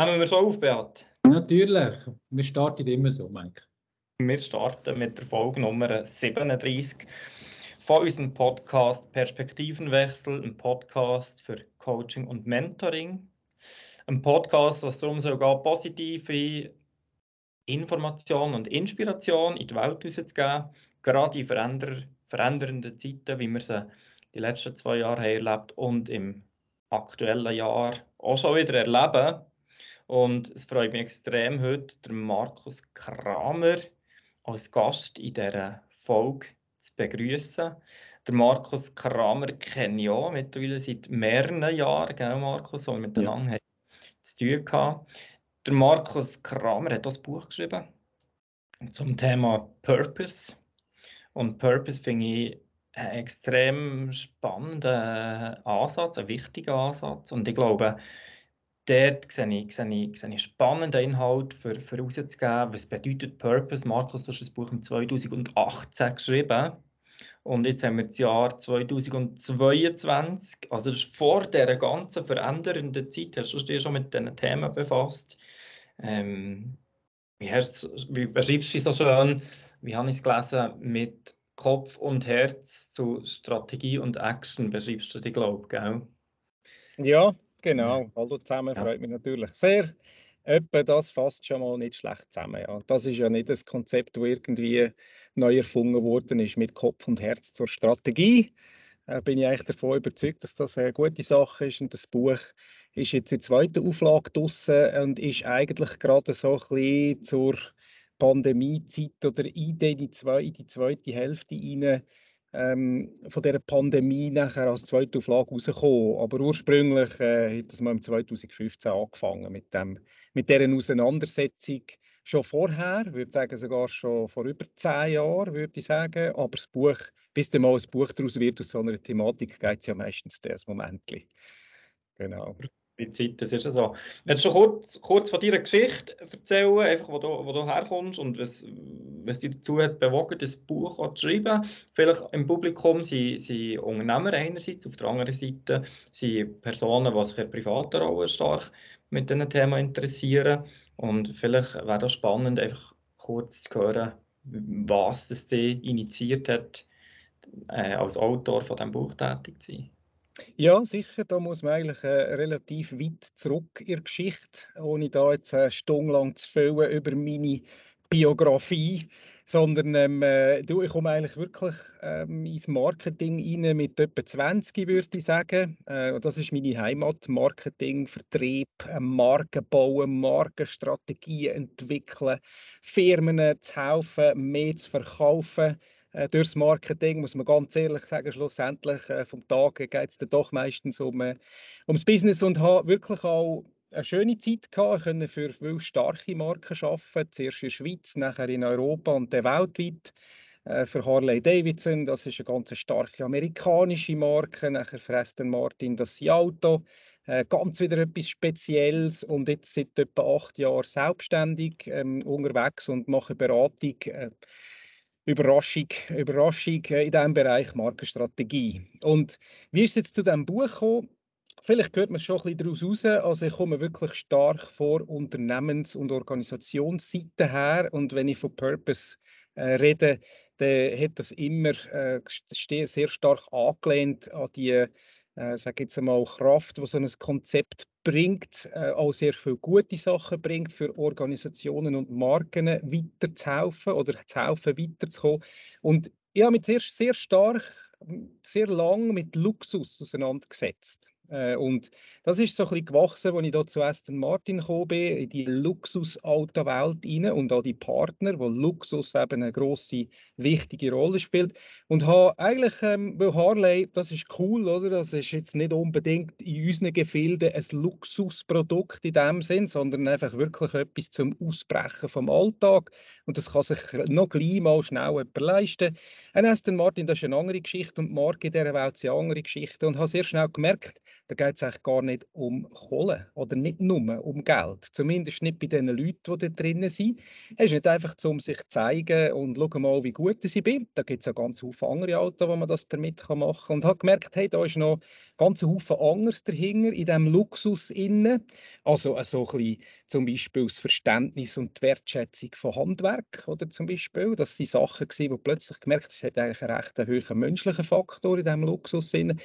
Nehmen wir schon auf, Beat? Natürlich. Wir starten immer so, Mike. Wir starten mit der Folge Nummer 37 von unserem Podcast Perspektivenwechsel, ein Podcast für Coaching und Mentoring. Ein Podcast, was darum sogar positive Information und Inspiration in die Welt rauszugeben, gerade in veränder verändernden Zeiten, wie wir sie die letzten zwei Jahre haben erlebt und im aktuellen Jahr auch schon wieder erleben. Und es freut mich extrem, heute den Markus Kramer als Gast in dieser Folge zu begrüßen. Der Markus Kramer kenne ich auch mittlerweile seit mehreren Jahren, gell, Markus, wo wir miteinander ja. zu tun hatten. Der Markus Kramer hat das Buch geschrieben zum Thema Purpose. Und Purpose finde ich einen extrem spannenden Ansatz, einen wichtigen Ansatz. Und ich glaube, dort sehe ich, sehe ich, sehe ich spannenden Inhalt für, für herauszugeben. Was bedeutet Purpose? Markus, du hast das Buch im 2018 geschrieben. Und jetzt haben wir das Jahr 2022. Also das ist vor dieser ganzen verändernden Zeit. Hast du dich schon mit diesen Themen befasst? Ähm, wie, hast, wie beschreibst du es so schön? Wie habe ich es gelesen? Mit Kopf und Herz zu Strategie und Action beschreibst du die, glaube ich, Ja, Genau, hallo zusammen, ja. freut mich natürlich sehr. Etwa das fasst schon mal nicht schlecht zusammen. Ja. Das ist ja nicht das Konzept, das irgendwie neu erfunden worden ist mit Kopf und Herz zur Strategie. Äh, bin ich eigentlich davon überzeugt, dass das eine gute Sache ist. Und das Buch ist jetzt in zweiter Auflage draussen und ist eigentlich gerade so ein bisschen zur Pandemiezeit oder in die, zwei, in die zweite Hälfte hinein ähm, von dieser Pandemie nachher als zweite Auflage rausgekommen. Aber ursprünglich äh, hat das mal im 2015 angefangen mit, dem, mit dieser Auseinandersetzung. Schon vorher, würde ich sagen, sogar schon vor über zehn Jahren, würde ich sagen. Aber das Buch, bis dann mal ein Buch daraus wird aus so einer Thematik, geht es ja meistens das Moment. Genau die Zeit, das ist ja so. Willst du kurz, kurz von deiner Geschichte erzählen, einfach wo du, wo du herkommst und was, was dich dazu hat bewogen, das Buch zu schreiben? Vielleicht im Publikum sind, sind Unternehmer einerseits, auf der anderen Seite sind Personen, die sich in privater Rolle stark mit diesem Thema interessieren. Und vielleicht wäre das spannend, einfach kurz zu hören, was das dich initiiert hat, äh, als Autor von diesem Buch tätig zu sein. Ja, sicher, da muss man eigentlich äh, relativ weit zurück in der Geschichte, ohne da jetzt eine Stunde lang zu füllen über meine Biografie, sondern ähm, äh, du, ich komme eigentlich wirklich ähm, ins Marketing rein mit etwa 20, würde ich sagen. Äh, das ist meine Heimat, Marketing, Vertrieb, äh, Marken bauen, Markenstrategien entwickeln, Firmen zu helfen, mehr zu verkaufen äh, durchs Marketing, muss man ganz ehrlich sagen, schlussendlich äh, vom Tag geht es dann doch meistens um, äh, ums Business und habe wirklich auch eine schöne Zeit gehabt. Konnte für viele starke Marken arbeiten, zuerst in der Schweiz, nachher in Europa und dann weltweit. Äh, für Harley Davidson, das ist eine ganz starke amerikanische Marke, nachher für Aston Martin das Auto, äh, ganz wieder etwas Spezielles und jetzt seit etwa acht Jahren selbstständig ähm, unterwegs und mache Beratung äh, Überraschung, Überraschung in diesem Bereich Markenstrategie. Und wie ist es jetzt zu diesem Buch gekommen? Vielleicht hört man es schon ein bisschen daraus raus. Also ich komme wirklich stark vor Unternehmens- und Organisationsseite her. Und wenn ich von Purpose äh, rede, dann hat das immer äh, sehr stark angelehnt an die äh, sage jetzt einmal, Kraft, die so ein Konzept bringt, äh, auch sehr viele gute Sachen bringt, für Organisationen und Marken weiterzuhelfen oder zu helfen, weiterzukommen. Und ich habe mich zuerst sehr stark, sehr lang mit Luxus auseinandergesetzt. Äh, und das ist so ein bisschen gewachsen, als ich da zu Aston Martin gekommen bin, in die Luxus-Auto-Welt rein und auch die Partner, wo Luxus eben eine grosse, wichtige Rolle spielt. Und habe eigentlich, ähm, weil Harley, das ist cool, oder? Das ist jetzt nicht unbedingt in unseren Gefilden ein Luxusprodukt in dem Sinn, sondern einfach wirklich etwas zum Ausbrechen vom Alltag. Und das kann sich noch gleich mal schnell jemand leisten. Ein Aston Martin, das ist eine andere Geschichte und die Marke in dieser Welt ist eine andere Geschichte. Und habe sehr schnell gemerkt, da geht es eigentlich gar nicht um Kohle oder nicht nur um Geld. Zumindest nicht bei den Leuten, die da drinnen sind. Es ist nicht einfach, um sich zu zeigen und schau mal, wie gut ich bin. Da gibt es ja ganz viele andere Autos, wo man das damit machen kann. Und habe gemerkt, hey, da ist noch ganz Haufen anderes dahinter in diesem Luxus innen. Also äh, so ein bisschen, zum Beispiel das Verständnis und die Wertschätzung von Handwerk oder zum Beispiel. Das sind Sachen gewesen, wo plötzlich gemerkt, es hat eigentlich einen recht hohen menschlichen Faktor in diesem Luxus innen.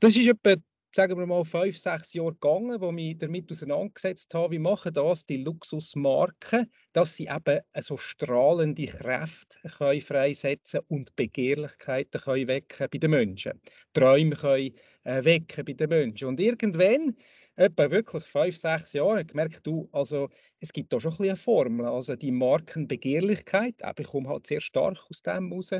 Das ist etwa sagen wir mal, fünf, sechs Jahre gegangen, wo ich mich damit auseinandergesetzt habe, wie machen das die Luxusmarken, dass sie eben so strahlende Kräfte können freisetzen und Begehrlichkeiten können wecken bei den Menschen. Träume können äh, wecken bei den Menschen. Und irgendwann etwa wirklich fünf, sechs Jahre gemerkt, du, also es gibt da schon ein eine Formel. Also die Markenbegehrlichkeit, ich komme halt sehr stark aus dem raus,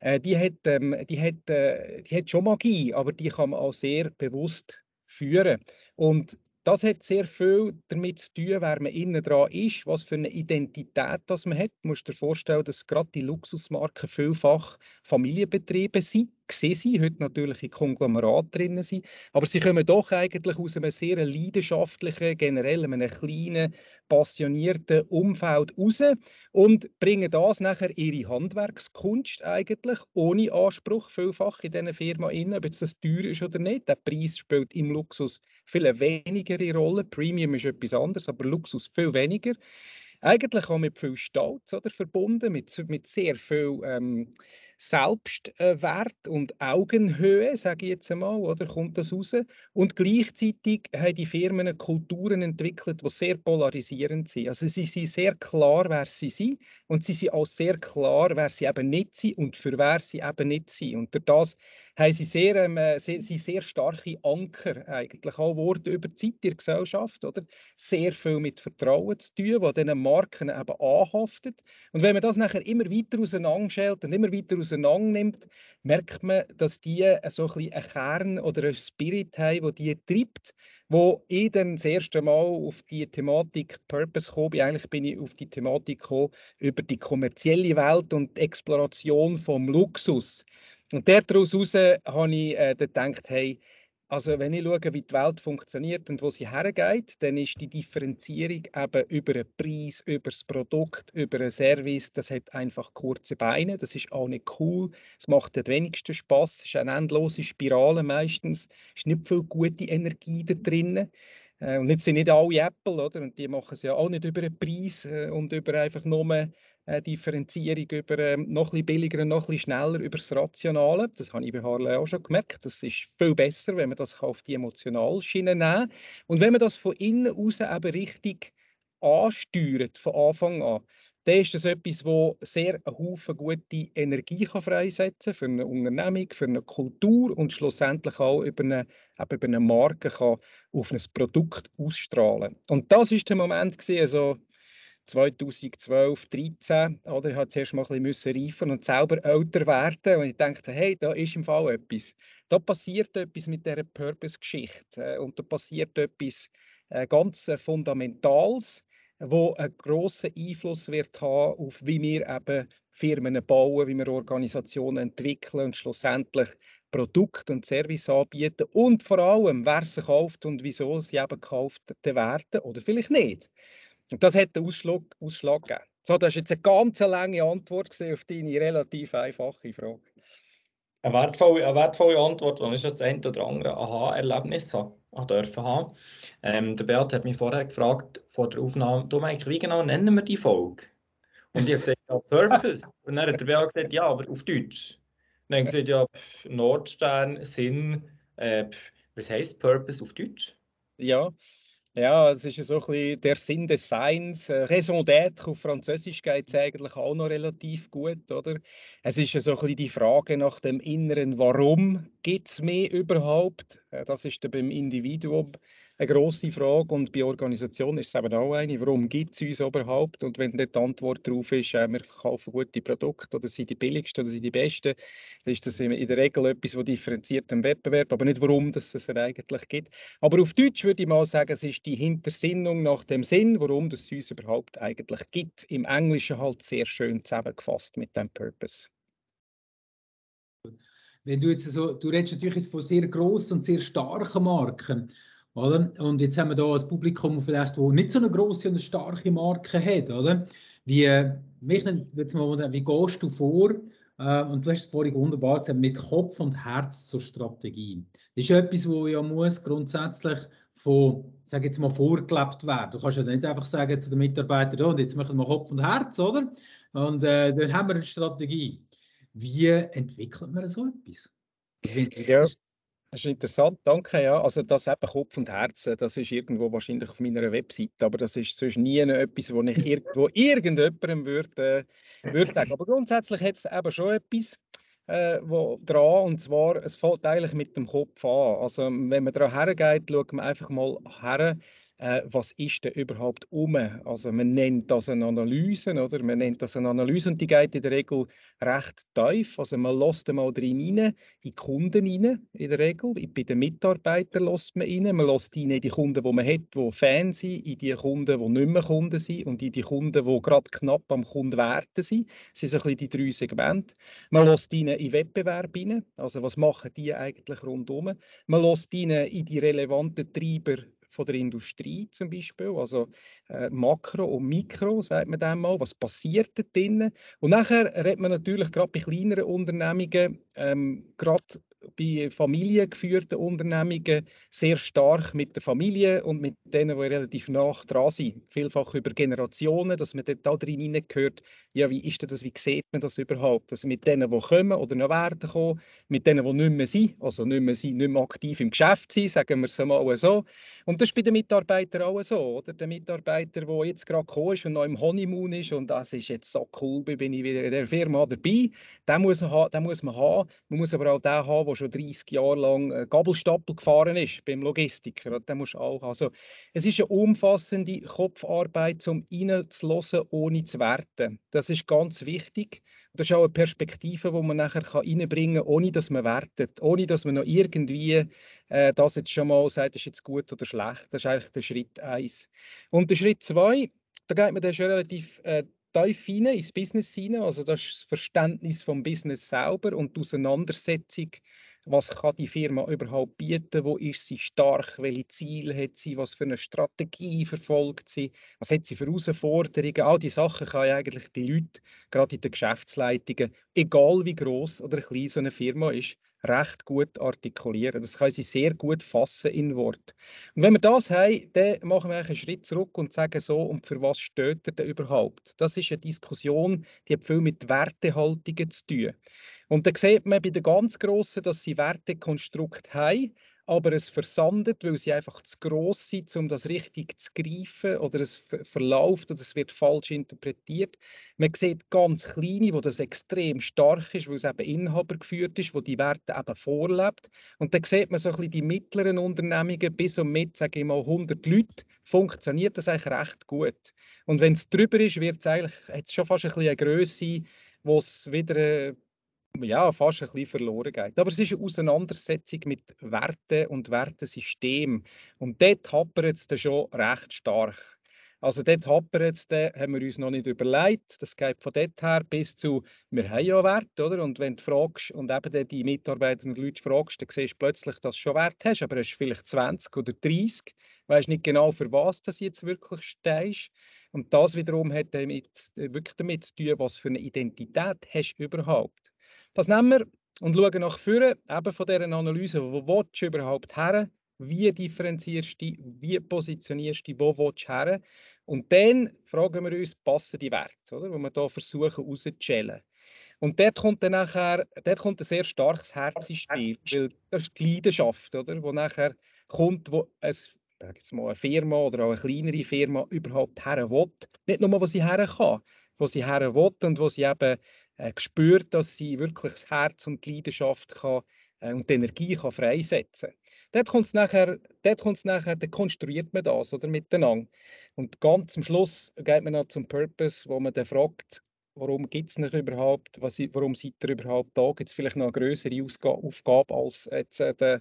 äh, die, hat, ähm, die, hat, äh, die hat schon Magie, aber die kann man auch sehr bewusst führen. Und das hat sehr viel damit zu tun, wer man innen dran ist, was für eine Identität das man hat. Du musst dir vorstellen, dass gerade die Luxusmarken vielfach Familienbetriebe sind gesehen sind, heute natürlich in Konglomerat drin sind, aber sie kommen doch eigentlich aus einem sehr leidenschaftlichen, generell einem kleinen, passionierten Umfeld raus und bringen das nachher ihre Handwerkskunst eigentlich ohne Anspruch vielfach in diesen Firma rein, ob jetzt das teuer ist oder nicht. Der Preis spielt im Luxus viel weniger Rolle. Premium ist etwas anderes, aber Luxus viel weniger eigentlich auch mit viel Stolz oder, verbunden, mit, mit sehr viel ähm, Selbstwert und Augenhöhe, sage ich jetzt einmal, oder kommt das raus. Und gleichzeitig haben die Firmen Kulturen entwickelt, die sehr polarisierend sind. Also sie sind sehr klar, wer sie sind und sie sind auch sehr klar, wer sie eben nicht sind und für wer sie eben nicht sind. Und durch das haben sie sehr, ähm, sehr, sie sehr starke Anker eigentlich auch Worte über die Zeit der Gesellschaft, oder? Sehr viel mit Vertrauen zu tun, was diesen Marken eben anhaftet. Und wenn man das nachher immer weiter auseinanderschält und immer weiter auseinander nimmt, merkt man, dass die so ein bisschen einen Kern oder einen Spirit haben, der die treibt, wo ich dann das erste Mal auf die Thematik Purpose gekommen bin. Eigentlich bin ich auf die Thematik gekommen über die kommerzielle Welt und die Exploration vom Luxus. Und daraus habe ich äh, gedacht, hey, also wenn ich schaue, wie die Welt funktioniert und wo sie hergeht, dann ist die Differenzierung eben über den Preis, über das Produkt, über den Service, das hat einfach kurze Beine, das ist auch nicht cool, es macht den wenigsten Spaß, es ist eine endlose Spirale meistens, es ist nicht viel gute Energie da drin. Äh, und jetzt sind nicht alle Apple, oder? Und die machen es ja auch nicht über den Preis äh, und über einfach nur äh, Differenzierung über äh, noch ein billiger und noch ein schneller über das Rationale. Das habe ich bei Harley auch schon gemerkt. Das ist viel besser, wenn man das auf die Emotionalschiene nehmen kann. Und wenn man das von innen aus eben richtig ansteuert, von Anfang an, dann ist das etwas, das sehr einen Haufen gute Energie kann freisetzen kann für eine Unternehmung, für eine Kultur und schlussendlich auch über eine, über eine Marke kann auf ein Produkt ausstrahlen. Und das ist der Moment gewesen, also 2012, 2013, oder? Ich musste zuerst mal ein bisschen reifen und selber älter werden. Und ich dachte, hey, da ist im Fall etwas. Da passiert etwas mit dieser Purpose-Geschichte. Äh, und da passiert etwas äh, ganz äh, Fundamentales, wo einen grossen Einfluss wird haben auf wie wir eben Firmen bauen, wie wir Organisationen entwickeln und schlussendlich Produkte und Service anbieten und vor allem, wer sie kauft und wieso sie eben gekauft werden oder vielleicht nicht. Und das hat den Ausschlag, Ausschlag gegeben. So, das ist jetzt eine ganz lange Antwort auf deine relativ einfache Frage. Eine wertvolle, eine wertvolle Antwort, die ich das eine oder andere Aha-Erlebnis dürfen haben. Ähm, der Beat hat mich vorher gefragt, vor der Aufnahme, du meinst, wie genau nennen wir die Folge? Und ich habe gesagt, ja, Purpose. Und dann hat der Beat gesagt, ja, aber auf Deutsch. Und dann gesagt, ja, pff, Nordstern, Sinn, äh, pff, was heisst Purpose auf Deutsch? Ja, ja, es ist so ein bisschen der Sinn des Seins. Äh, Raison d'être auf Französisch geht es eigentlich auch noch relativ gut, oder? Es ist so ein bisschen die Frage nach dem inneren Warum gibt es mehr überhaupt? Äh, das ist beim Individuum eine grosse Frage und bei Organisationen ist es eben auch eine, warum gibt es uns überhaupt? Und wenn dort die Antwort darauf ist, äh, wir kaufen gute Produkte oder sind die billigsten oder sind die besten, dann ist das in der Regel etwas, das differenziert im Wettbewerb, aber nicht warum das es eigentlich gibt. Aber auf Deutsch würde ich mal sagen, es ist die Hintersinnung nach dem Sinn, warum das uns überhaupt eigentlich gibt. Im Englischen halt sehr schön zusammengefasst mit dem Purpose. wenn du jetzt so, du redest natürlich jetzt von sehr grossen und sehr starken Marken, oder? Und jetzt haben wir da ein Publikum vielleicht, wo nicht so eine große und starke Marke hat, oder? Wie, mich jetzt mal wundern, wie gehst du vor? Äh, und du hast es vorhin wunderbar gesagt, mit Kopf und Herz zur Strategie. Das ist etwas, wo ja muss grundsätzlich von, sage jetzt mal, vorgelebt werden. Du kannst ja nicht einfach sagen zu den Mitarbeitern, oh, jetzt machen wir Kopf und Herz, oder? Und äh, dann haben wir eine Strategie. Wie entwickelt man so etwas? Ja, das ist interessant, danke. Ja. Also das eben Kopf und Herz, das ist irgendwo wahrscheinlich auf meiner Webseite, aber das ist sonst nie etwas, wo ich irgendwo irgendjemandem würde, äh, würde sagen. Aber grundsätzlich hat es eben schon etwas äh, wo dran, und zwar, es fällt eigentlich mit dem Kopf an. Also wenn man daran hergeht, schaut man einfach mal her, äh, was ist denn überhaupt um? Also man nennt das eine Analyse, oder? Man nennt das eine Analyse und die geht in der Regel recht tief. Also man lässt mal drin rein, in die Kunden rein, in der Regel. Bei den Mitarbeitern lässt man rein. Man lässt rein in die Kunden, die man hat, die Fans sind, in die Kunden, die nicht mehr Kunden sind und in die Kunden, die gerade knapp am Kunden werden sind. Das sind so ein bisschen die drei Segmente. Man lässt rein in Wettbewerb rein. Also was machen die eigentlich rundum? Man lässt rein in die relevanten Treiber von der Industrie zum Beispiel, also äh, Makro und Mikro, sagt man dem mal, was passiert da drinnen. Und nachher redet man natürlich gerade bei kleineren Unternehmungen, ähm, gerade bei familiengeführten Unternehmungen sehr stark mit der Familie und mit denen, die relativ nah dran sind. Vielfach über Generationen, dass man dort da drin hineingehört, ja, wie ist das, wie sieht man das überhaupt? Also mit denen, die kommen oder noch werden kommen, mit denen, die nicht mehr sind, also nicht mehr, sind, nicht mehr aktiv im Geschäft sind, sagen wir es mal so. Und das ist bei den Mitarbeitern auch so, oder? Der Mitarbeiter, der jetzt gerade gekommen ist und noch im Honeymoon ist und das ist jetzt so cool, bin ich wieder in der Firma dabei, den muss, den muss man haben. Man muss aber auch den haben, der schon 30 Jahre lang äh, Gabelstapel gefahren ist beim Logistiker. Den musst auch Also, es ist eine umfassende Kopfarbeit, um reinzuhören, ohne zu werten. Das ist ganz wichtig. Das ist auch eine Perspektive, die man nachher reinbringen kann, ohne dass man wertet, ohne dass man noch irgendwie äh, das jetzt schon mal sagt, ist jetzt gut oder schlecht. Das ist eigentlich der Schritt 1. Und der Schritt 2, da geht man dann schon relativ äh, tief rein, ins Business hinein. Also das ist das Verständnis vom Business selber und die Auseinandersetzung. Was kann die Firma überhaupt bieten, wo ist sie stark, welche Ziele hat sie, was für eine Strategie verfolgt sie, was hat sie für Herausforderungen, all diese Sachen kann eigentlich die Leute, gerade in den Geschäftsleitungen, egal wie groß oder klein so eine Firma ist, recht gut artikulieren. Das können sie sehr gut fassen in Wort. Und wenn wir das haben, dann machen wir einen Schritt zurück und sagen so, und für was steht er denn überhaupt? Das ist eine Diskussion, die hat viel mit Wertehaltungen zu tun. Und da sieht man bei den ganz Grossen, dass sie Wertekonstrukt haben, aber es versandet, weil sie einfach zu gross sind, um das richtig zu greifen oder es verläuft oder es wird falsch interpretiert. Man sieht ganz kleine, wo das extrem stark ist, weil es eben Inhaber geführt ist, wo die Werte eben vorlebt. Und dann sieht man so ein bisschen die mittleren Unternehmungen bis und mit, sage ich mal, 100 Leute, funktioniert das eigentlich recht gut. Und wenn es drüber ist, wird es eigentlich, hat es schon fast ein bisschen eine Größe, wo es wieder ja, fast ein bisschen verloren geht. Aber es ist eine Auseinandersetzung mit Werten und Wertesystemen. Und dort hapert es dann schon recht stark. Also dort hapert es, haben wir uns noch nicht überlegt. Das geht von dort her bis zu, wir haben ja Wert, oder? Und wenn du fragst und eben die Mitarbeiter und Leute fragst, dann siehst du plötzlich, dass du schon Wert hast, aber hast vielleicht 20 oder 30, weißt nicht genau, für was du jetzt wirklich stehst. Und das wiederum hat damit, wirklich damit zu tun, was für eine Identität hast du überhaupt. Das nehmen wir und schauen nach vorne, eben von dieser Analyse, wo willst du überhaupt her, wie differenzierst du, wie positionierst du, wo willst du her und dann fragen wir uns, passen die Werte, oder? wo wir hier versuchen herauszustellen. Und dort kommt dann nachher, dort kommt ein sehr starkes Herz ins Spiel, weil das ist die Leidenschaft, oder? wo nachher kommt, wo es jetzt mal eine Firma oder auch eine kleinere Firma überhaupt her will. Nicht nur, wo sie her kann, wo sie her will und wo sie eben äh, spürt, dass sie wirklich das Herz und die Leidenschaft kann, äh, und die Energie kann freisetzen kann. Dort kommt es nachher, nachher, dann konstruiert man das oder, miteinander. Und ganz am Schluss geht man noch zum Purpose, wo man dann fragt, warum gibt es nicht überhaupt, was, warum seid ihr überhaupt da? Gibt es vielleicht noch eine größere Aufgabe, als jetzt äh, den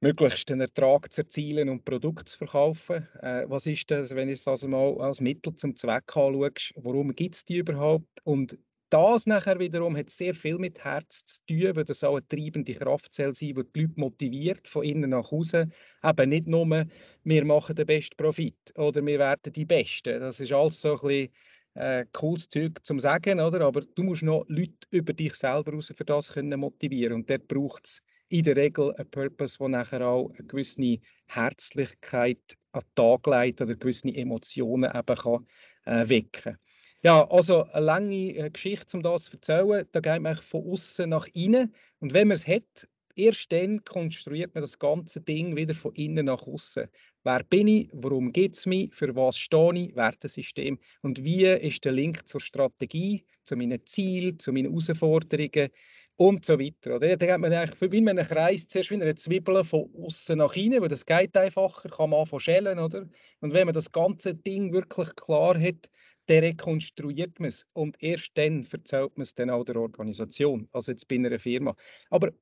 möglichst den Ertrag zu erzielen und Produkte zu verkaufen? Äh, was ist das, wenn ich es also mal als Mittel zum Zweck anschaue? Warum gibt es die überhaupt? Und das nachher wiederum hat sehr viel mit Herz zu tun, weil das auch eine treibende Kraftzelle sein, die die Leute motiviert, von innen nach außen. Eben nicht nur, wir machen den besten Profit oder wir werden die Besten. Das ist alles so ein bisschen äh, cooles Zeug zum Sagen, oder? aber du musst noch Leute über dich selber raus für das können motivieren und dort braucht es in der Regel einen Purpose, der nachher auch eine gewisse Herzlichkeit an den Tag legt oder gewisse Emotionen eben kann, äh, wecken ja, also eine lange äh, Geschichte, um das zu erzählen. Da geht man von außen nach innen. Und wenn man es hat, erst dann konstruiert man das ganze Ding wieder von innen nach außen. Wer bin ich? Worum geht es mir? Für was stehe ich? Wertesystem. Und wie ist der Link zur Strategie, zu meinen Zielen, zu meinen Herausforderungen und so weiter. Oder? Da geht man eigentlich wie in einem Kreis zuerst wie eine Zwiebel von außen nach innen, weil das geht einfacher, kann man anfangen schälen. Oder? Und wenn man das ganze Ding wirklich klar hat, dann rekonstruiert man es und erst dann erzählt man es dann auch der Organisation, also jetzt bei einer Firma. Aber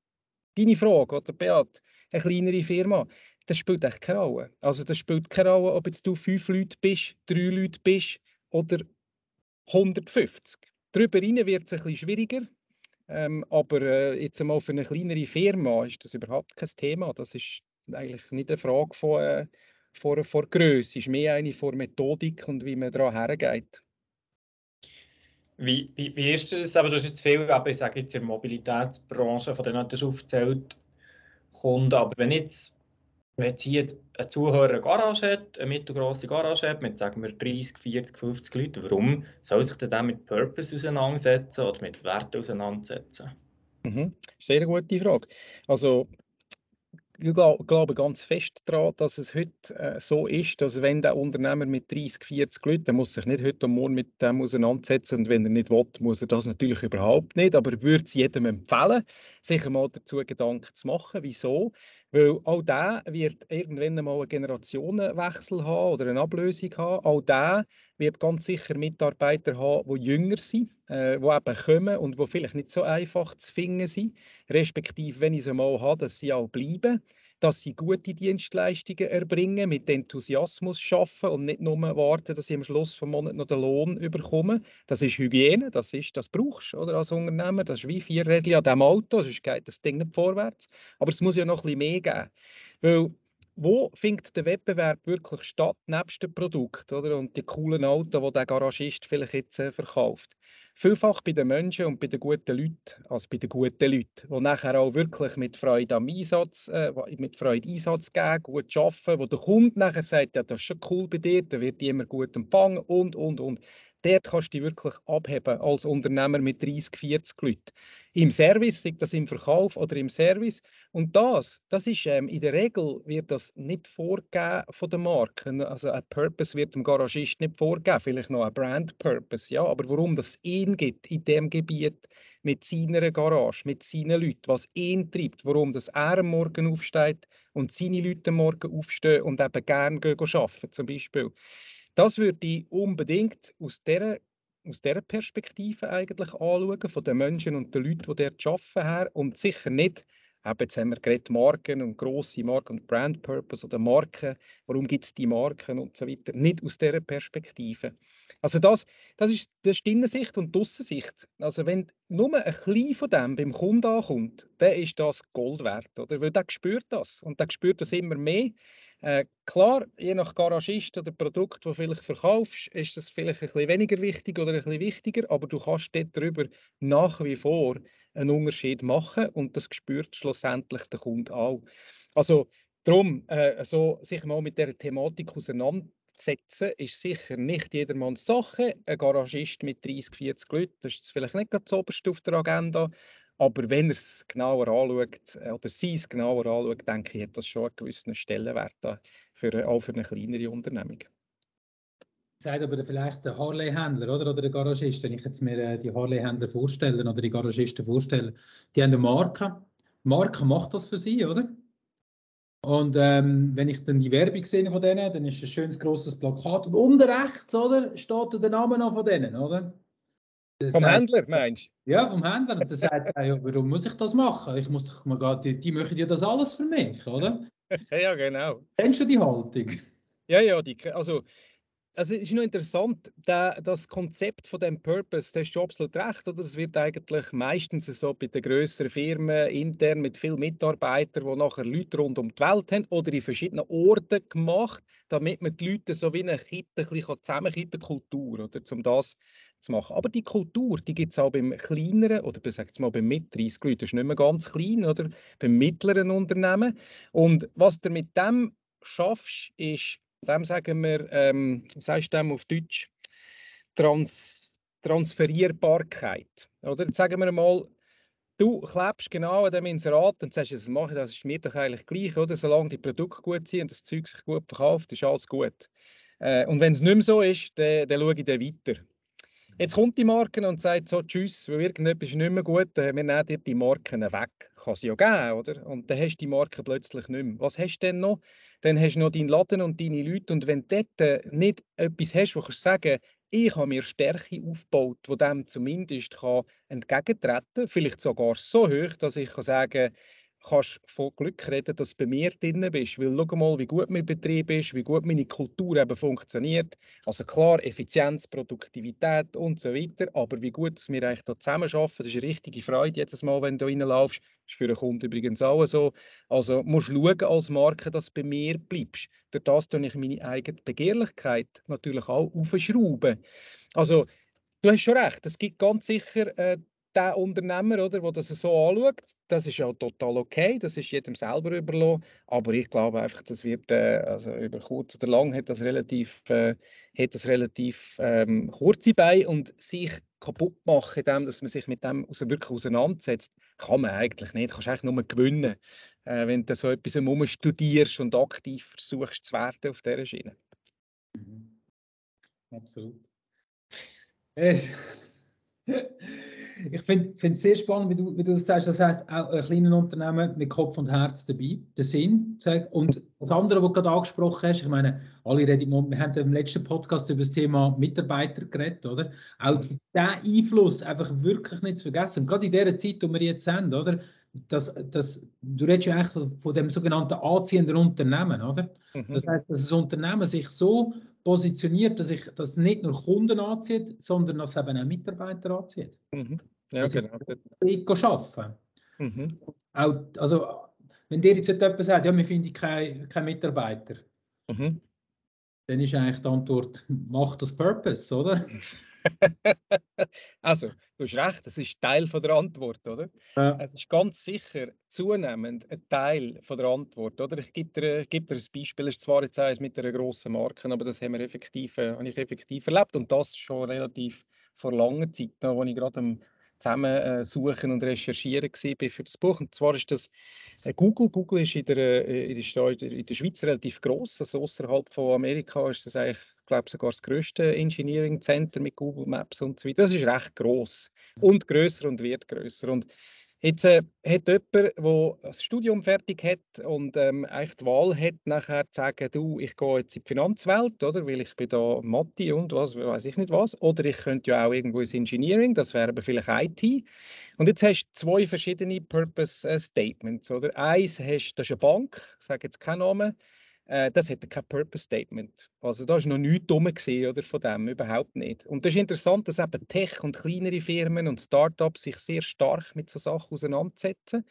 deine Frage, oder Beat, eine kleinere Firma, das spielt echt keine Rolle. Also das spielt keine Rolle, ob jetzt du fünf Leute bist, drei Leute bist oder 150. Darüber hinein wird es ein bisschen schwieriger, ähm, aber äh, jetzt einmal für eine kleinere Firma ist das überhaupt kein Thema. Das ist eigentlich nicht eine Frage von, äh, von, von Größe, ist mehr eine von Methodik und wie man daran hergeht. Wie, wie, wie ist das? Aber du hast jetzt viel, aber ich sage jetzt in der Mobilitätsbranche, von denen hast du aufgezählt, Kunden. Aber wenn jetzt, wenn jetzt hier ein Zuhörer eine Garage hat, eine mittelgroße Garage hat, mit sagen wir 30, 40, 50 Leuten, warum soll sich denn mit Purpose auseinandersetzen oder mit Werten auseinandersetzen? Mhm. Sehr gute Frage. Also ich glaube ganz fest daran, dass es heute äh, so ist, dass wenn der Unternehmer mit 30, 40 Leuten, der muss sich nicht heute und morgen mit dem auseinandersetzen und wenn er nicht will, muss er das natürlich überhaupt nicht, aber würde es jedem empfehlen, sich einmal dazu Gedanken zu machen. Wieso? Weil auch der wird irgendwann einmal einen Generationenwechsel haben oder eine Ablösung haben. Auch der wird ganz sicher Mitarbeiter haben, die jünger sind, äh, die eben kommen und die vielleicht nicht so einfach zu finden sind. Respektive, wenn ich sie mal habe, dass sie auch bleiben dass sie gute Dienstleistungen erbringen, mit Enthusiasmus schaffen und nicht nur warten, dass sie am Schluss vom Monat noch den Lohn überkommen. Das ist Hygiene, das ist, das brauchst oder, als Unternehmer. Das ist wie vier Rädchen an diesem Auto, sonst geht das Ding nicht vorwärts. Aber es muss ja noch ein bisschen mehr geben. Weil wo findet der Wettbewerb wirklich statt, nebst dem Produkt oder? und die coolen Autos, die der Garagist vielleicht jetzt äh, verkauft? Vielfach bei den Menschen und bei den guten Leuten, also bei den guten Leuten, die nachher auch wirklich mit Freude am Einsatz, äh, mit Freude Einsatz geben, gut arbeiten, wo der Kunde nachher sagt, ja, das ist schon cool bei dir, dann wird die immer gut empfangen und, und, und. Dort kannst du dich wirklich abheben als Unternehmer mit 30, 40 Leuten. Im Service, sei das im Verkauf oder im Service. Und das, das ist ähm, in der Regel wird das nicht vorgegeben von den Marken. Also ein Purpose wird dem Garagist nicht vorgegeben, vielleicht noch ein Brand Purpose, ja. Aber warum das ihn gibt in dem Gebiet mit seiner Garage, mit seinen Leuten, was ihn treibt, warum das er am Morgen aufsteht und seine Leute am Morgen aufstehen und eben gerne arbeiten, zum Beispiel. Das würde ich unbedingt aus dieser, aus dieser Perspektive eigentlich anschauen, von den Menschen und den Leuten, die dort arbeiten, her, und sicher nicht Eben, jetzt haben wir geredet, Marken und grosse Marken und Brand Purpose oder Marken. Warum gibt es die Marken und so weiter? Nicht aus dieser Perspektive. Also das, das, ist, die Innensicht und die Aussensicht. Also wenn nur ein klein von dem beim Kunden ankommt, dann ist das Gold wert. Oder? Weil der spürt das und der spürt das immer mehr. Äh, klar, je nach Garagist oder Produkt, das vielleicht verkaufst, ist das vielleicht ein bisschen weniger wichtig oder ein bisschen wichtiger, aber du kannst dort darüber nach wie vor einen Unterschied machen und das spürt schlussendlich der Kunde auch. Also darum, äh, so, sich mal mit der Thematik auseinandersetzen, ist sicher nicht jedermanns Sache. Ein Garagist mit 30, 40 Leuten, das ist vielleicht nicht ganz oberst auf der Agenda, aber wenn er es genauer anschaut, äh, oder sie es genauer anschaut, denke ich, hat das schon einen gewissen Stellenwert für, auch für eine kleinere Unternehmung. Sagt aber vielleicht der Harley-Händler oder, oder der Garagist, wenn ich jetzt mir äh, die Harley-Händler vorstelle oder die Garagisten vorstelle, die haben eine Marke. Die Marke macht das für sie, oder? Und ähm, wenn ich dann die Werbung sehe von denen, dann ist ein schönes grosses Plakat und unten rechts, oder, steht der Name noch von denen, oder? Das vom sagt, Händler, meinst du? Ja, vom Händler. Und dann sagt er, ja, warum muss ich das machen? Ich muss doch mal die, die möchten ja das alles für mich, oder? ja, genau. Kennst du die Haltung? Ja, ja, die, also also es ist noch interessant, der, das Konzept von dem Purpose, das ist schon absolut recht, oder? Es wird eigentlich meistens so bei den größeren Firmen intern mit vielen Mitarbeitern, die nachher Leute rund um die Welt haben oder in verschiedenen Orten gemacht, damit man die Leute so wie eine Kette ein bisschen zusammenkitten, Kultur, oder? Um das zu machen. Aber die Kultur, die gibt es auch beim kleineren, oder sagen mal beim mit 30 Leuten, das ist nicht mehr ganz klein, oder? Beim mittleren Unternehmen. Und was du mit dem schaffst, ist dem sagen wir, ähm, sagst du dem auf Deutsch, Trans Transferierbarkeit. Oder jetzt sagen wir mal, du klebst genau an dem Inserat und sagst, das mache ich, das ist mir doch eigentlich gleich, oder? Solange die Produkte gut sind und das Zeug sich gut verkauft, ist alles gut. Äh, und wenn es nicht mehr so ist, dann, dann schaue ich dann weiter. Jetzt kommt die Marke und sagt so, tschüss, weil irgendetwas ist nicht mehr gut, äh, wir nehmen dir die Marken weg. Kann sie ja geben, oder? Und dann hast du die Marke plötzlich nicht mehr. Was hast du denn noch? Dann hast du noch deinen Laden und deine Leute und wenn du dort äh, nicht etwas hast, wo du sagen ich habe mir Stärke aufgebaut, die dem zumindest kann entgegentreten kann, vielleicht sogar so hoch, dass ich kann sagen kann, kannst von Glück reden, dass du bei mir drin bist. Weil schau mal, wie gut mein Betrieb ist, wie gut meine Kultur eben funktioniert. Also klar, Effizienz, Produktivität und so weiter. Aber wie gut dass wir eigentlich da zusammenarbeiten, das ist eine richtige Freude jedes Mal, wenn du reinlaufst. Das ist für einen Kunden übrigens auch so. Also musst du schauen als Marke, dass du bei mir bleibst. Durch das tue ich meine eigene Begehrlichkeit natürlich auch aufschrauben. Also Du hast schon recht, es gibt ganz sicher äh, der Unternehmer, oder, der das so anschaut, das ist ja total okay, das ist jedem selber überlassen, aber ich glaube einfach, das wird, äh, also über kurz oder lang hat das relativ, äh, hat das relativ ähm, kurze Beine und sich kaputt machen, indem dass man sich mit dem wirklich auseinandersetzt, kann man eigentlich nicht, du kannst eigentlich nur gewinnen, äh, wenn du so etwas um studierst und aktiv versuchst zu werden auf dieser Schiene. Mhm. Absolut. Ich finde es sehr spannend, wie du, wie du das sagst. Das heißt, auch ein kleines Unternehmen mit Kopf und Herz dabei, der Sinn. Und das andere, was du gerade angesprochen hast, ich meine, alle reden, wir haben im letzten Podcast über das Thema Mitarbeiter geredet, oder? Auch diesen Einfluss einfach wirklich nicht zu vergessen. Gerade in der Zeit, die wir jetzt haben, oder? Das, das, du redest ja eigentlich von dem sogenannten anziehenden Unternehmen, oder? Mhm. Das heißt, dass das Unternehmen sich so positioniert, dass ich das nicht nur Kunden anzieht, sondern dass eben auch Mitarbeiter anzieht. Mhm. Ja, genau. Ich arbeiten. Mhm. Auch, also, wenn dir jetzt jemand sagt, ja, wir finden keinen kein Mitarbeiter, mhm. dann ist eigentlich die Antwort, mach das Purpose, oder? also, du hast recht, das ist Teil von der Antwort, oder? Ja. Es ist ganz sicher zunehmend ein Teil von der Antwort, oder? Ich gebe dir, gebe dir ein Beispiel, es ist zwar jetzt eins mit einer grossen Marke, aber das haben wir effektiv, äh, habe ich effektiv erlebt und das schon relativ vor langer Zeit, wo ich gerade am zusammen äh, suchen und recherchieren für das Buch. Und zwar ist das äh, Google. Google ist in der, äh, in der, in der Schweiz relativ groß. Also außerhalb von Amerika ist das eigentlich, glaube ich, sogar das größte Engineering Center mit Google Maps und so weiter. Das ist recht groß und größer und wird größer. Und Jetzt äh, hat jemand, der das Studium fertig hat und ähm, eigentlich die Wahl hat, nachher zu sagen, du, ich gehe jetzt in die Finanzwelt, oder, weil ich bin da Mathe und was, weiß ich nicht was. Oder ich könnte ja auch irgendwo ins Engineering, das wäre aber vielleicht IT. Und jetzt hast du zwei verschiedene Purpose äh. Oder? Eins hast, das ist eine Bank, ich sage jetzt keinen Namen, äh, das hat kein Purpose Statement. Also da ist noch nichts dumm gesehen oder von dem überhaupt nicht. Und das ist interessant, dass eben Tech und kleinere Firmen und Startups sich sehr stark mit so Sachen auseinandersetzen.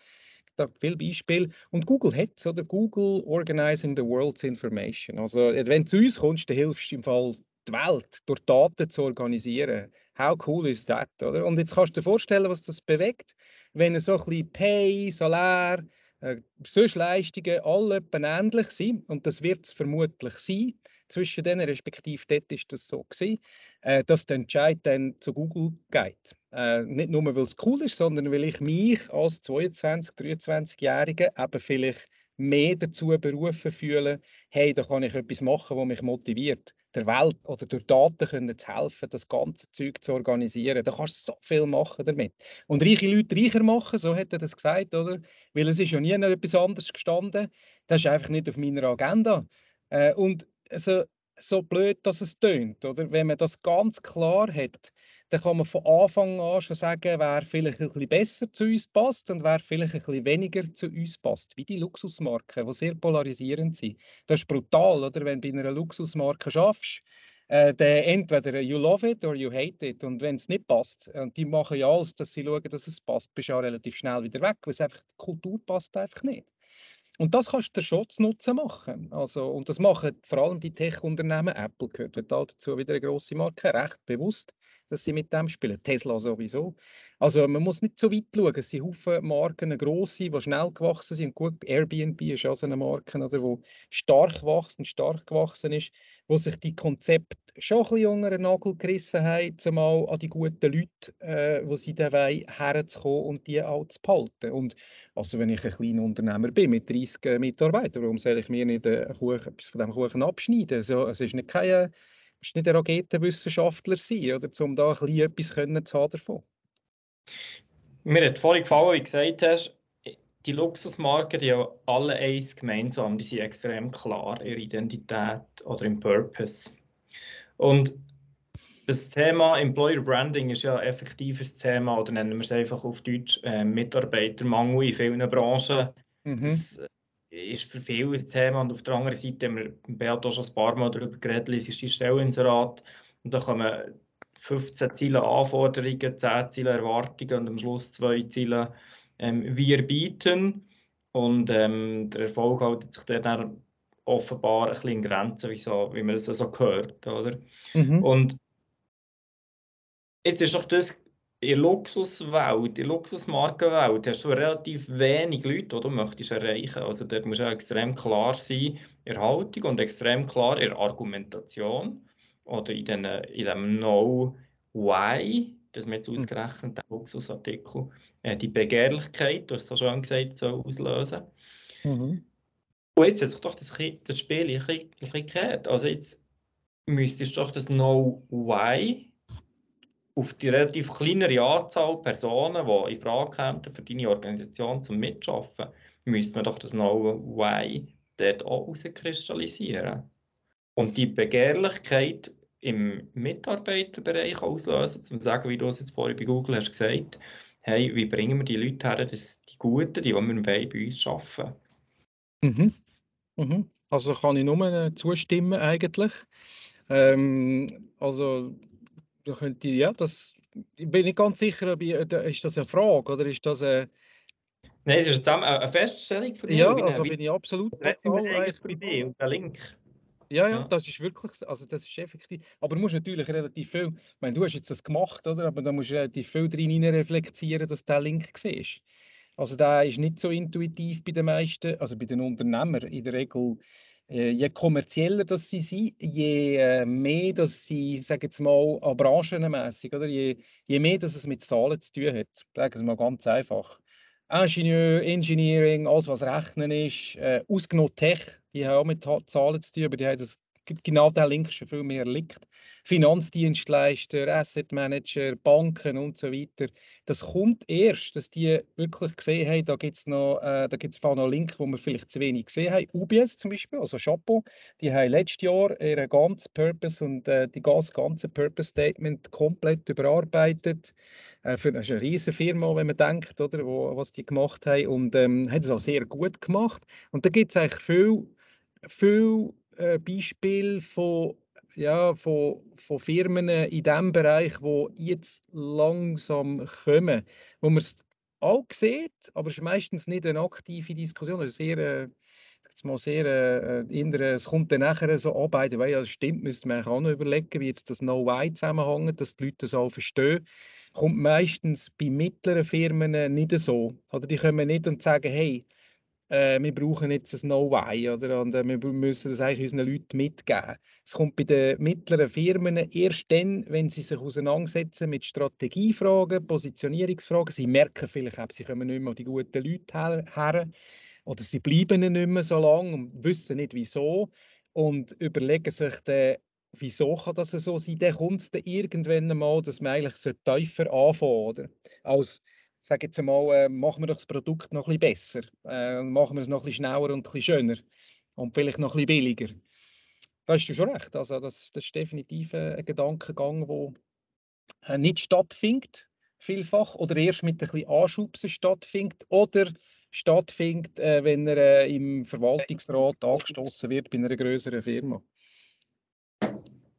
Da viele Beispiele. Und Google hat es, oder? Google Organizing the World's Information. Also wenn du zu uns kommst, dann hilfst du im Fall die Welt durch Daten zu organisieren. How cool is that, oder? Und jetzt kannst du dir vorstellen, was das bewegt, wenn so ein bisschen Pay, Salär, äh, sonst Leistungen alle ähnlich sind und das wird es vermutlich sein. Zwischen denen, respektive dort ist das so gewesen, äh, dass der Entscheid dann zu Google geht. Äh, nicht nur, weil es cool ist, sondern weil ich mich als 22-, 23-Jähriger eben vielleicht mehr dazu berufen fühle, hey, da kann ich etwas machen, was mich motiviert der Welt oder durch Daten können zu helfen, das ganze Zeug zu organisieren. Da kannst du so viel machen damit. Und reiche Leute reicher machen, so hat er das gesagt, oder? Weil es ist ja nie noch etwas anderes gestanden. Das ist einfach nicht auf meiner Agenda. Äh, und also, so blöd, dass es tönt, oder? Wenn man das ganz klar hat, dann kann man von Anfang an schon sagen, wer vielleicht ein bisschen besser zu uns passt und wer vielleicht ein bisschen weniger zu uns passt. Wie die Luxusmarken, die sehr polarisierend sind. Das ist brutal, oder? Wenn du bei einer Luxusmarke schaffst, äh, der, entweder you love it or you hate it. Und wenn es nicht passt, und die machen ja alles, dass sie schauen, dass es passt, bist du ja relativ schnell wieder weg, weil es einfach, die Kultur passt einfach nicht. Und das kannst du schon zu Nutzen machen. Also, und das machen vor allem die Tech-Unternehmen. Apple gehört dazu wieder eine grosse Marke, recht bewusst, dass sie mit dem spielen. Tesla sowieso. Also man muss nicht so weit schauen. Es sind Haufen Marken, grosse, die schnell gewachsen sind. Gut, Airbnb ist auch so eine Marke, die stark wächst und stark gewachsen ist, wo sich die Konzepte schon ein bisschen unter den Nagel gerissen haben, zumal an die guten Leute, äh, wo sie dann wollen, herzukommen und die auch zu behalten. Und also wenn ich ein kleiner Unternehmer bin mit 30 äh, Mitarbeitern, warum soll ich mir nicht äh, Kuchen, etwas von diesem Kuchen abschneiden? Also, es ist nicht kein, ist nicht ein Raketenwissenschaftler sein, oder, um da ein bisschen etwas können zu haben davon. Mir hat vorhin gefallen, wie du gesagt hast, die Luxusmarken, die haben alle eins gemeinsam, die sind extrem klar in ihrer Identität oder im Purpose. Und das Thema Employer Branding ist ja effektives Thema, oder nennen wir es einfach auf Deutsch äh, Mitarbeitermangel in vielen Branchen. Mhm. Das äh, ist für viele ein Thema. Und auf der anderen Seite haben wir im Beat auch schon ein paar Mal darüber geredet, ist die Stellinserat. Und da kommen 15 Ziele Anforderungen, 10 Ziele Erwartungen und am Schluss zwei Ziele ähm, wir bieten. Und ähm, der Erfolg hält sich dann offenbar ein bisschen in Grenzen, wie, so, wie man das so hört. Oder? Mhm. Und jetzt ist doch das in der Luxuswelt, in der Luxusmarkenwelt, hast du relativ wenig Leute, die du möchtest erreichen. Also dort muss ja extrem klar sein in der Haltung und extrem klar in der Argumentation oder in, den, in dem Know-Why, das wir jetzt mhm. ausgerechnet, den Luxusartikel, äh, die Begehrlichkeit, du hast es so schon gesagt, so auslösen. Mhm. Und jetzt hat sich doch das, das Spiel ein bisschen, ein bisschen gekehrt. Also jetzt müsstest du doch das Know-Why auf die relativ kleinere Anzahl Personen, die in Frage kämen für deine Organisation zum Mitschaffen, müsste man doch das Know-Why dort auch herauskristallisieren. Und die Begehrlichkeit im Mitarbeiterbereich auslösen, zum sagen, wie du es jetzt vorhin bei Google hast gesagt, hey, wie bringen wir die Leute her, dass die Guten, die, die wir bei uns arbeiten. Mhm. Mhm. Also kann ich nur zustimmen eigentlich. Ähm, also da könnte ich, ja, das bin nicht ganz sicher, ob ich, ist das eine Frage oder ist das eine Nein, es ist zusammen eine Feststellung von dir. Ja, also bin ich absolut total eigentlich bei dir und der Link. Ja, ja, das ist wirklich, also das ist effektiv. Aber du musst natürlich relativ viel, ich meine, du hast jetzt das gemacht, oder? Aber da musst du relativ viel drin reflektieren, dass der Link siehst. Also der ist nicht so intuitiv bei den meisten, also bei den Unternehmern in der Regel. Äh, je kommerzieller das sie sind, je äh, mehr dass sie, sage jetzt mal, an branchenmässig, oder je, je mehr dass es mit Zahlen zu tun hat. Sagen wir mal ganz einfach. Ingenieur, Engineering, alles was Rechnen ist, äh, ausgenommen Tech, die haben auch mit Zahlen zu tun, aber die haben das genau der Link schon viel mehr liegt. Finanzdienstleister, Asset Manager, Banken und so weiter. Das kommt erst, dass die wirklich gesehen haben, da gibt es noch, äh, da gibt's noch Link, wo wir vielleicht zu wenig gesehen haben. UBS zum Beispiel, also Chapeau, die haben letztes Jahr ihren ganzen Purpose und äh, die ganze Purpose Statement komplett überarbeitet. Äh, für, das ist eine riesige Firma, wenn man denkt, oder, wo, was die gemacht haben und ähm, haben es auch sehr gut gemacht. Und da gibt es eigentlich viel, viel äh, Beispiel von, ja, von, von Firmen in diesem Bereich, die jetzt langsam kommen, wo man es auch sieht, aber es ist meistens nicht eine aktive Diskussion, es ist sehr, äh, mal sehr, äh, in der, es kommt dann nachher so an, bei weil ja, stimmt, müsste man auch noch überlegen, wie jetzt das No-Why zusammenhängt, dass die Leute das auch verstehen. Kommt meistens bei mittleren Firmen nicht so. Oder die kommen nicht und sagen, hey, äh, wir brauchen jetzt ein No-Why oder und äh, wir müssen das eigentlich unseren Leuten mitgeben. Es kommt bei den mittleren Firmen erst dann, wenn sie sich auseinandersetzen mit Strategiefragen, Positionierungsfragen. Sie merken vielleicht, ob sie kommen nicht mehr an die guten Leute her, her oder sie bleiben nicht mehr so lange und wissen nicht wieso und überlegen sich dann, wieso kann das so sein, dann kommt es dann irgendwann mal, dass man eigentlich tiefer anfangen sollte. Als sage jetzt einmal, äh, machen wir doch das Produkt noch ein bisschen besser, äh, machen wir es noch ein schneller und ein schöner und vielleicht noch ein billiger. Da hast du schon recht. Also das, das ist definitiv ein Gedankengang, der äh, nicht stattfindet, vielfach, oder erst mit ein bisschen Anschubsen stattfindet, oder stattfindet, äh, wenn er äh, im Verwaltungsrat angestoßen wird bei einer größeren Firma.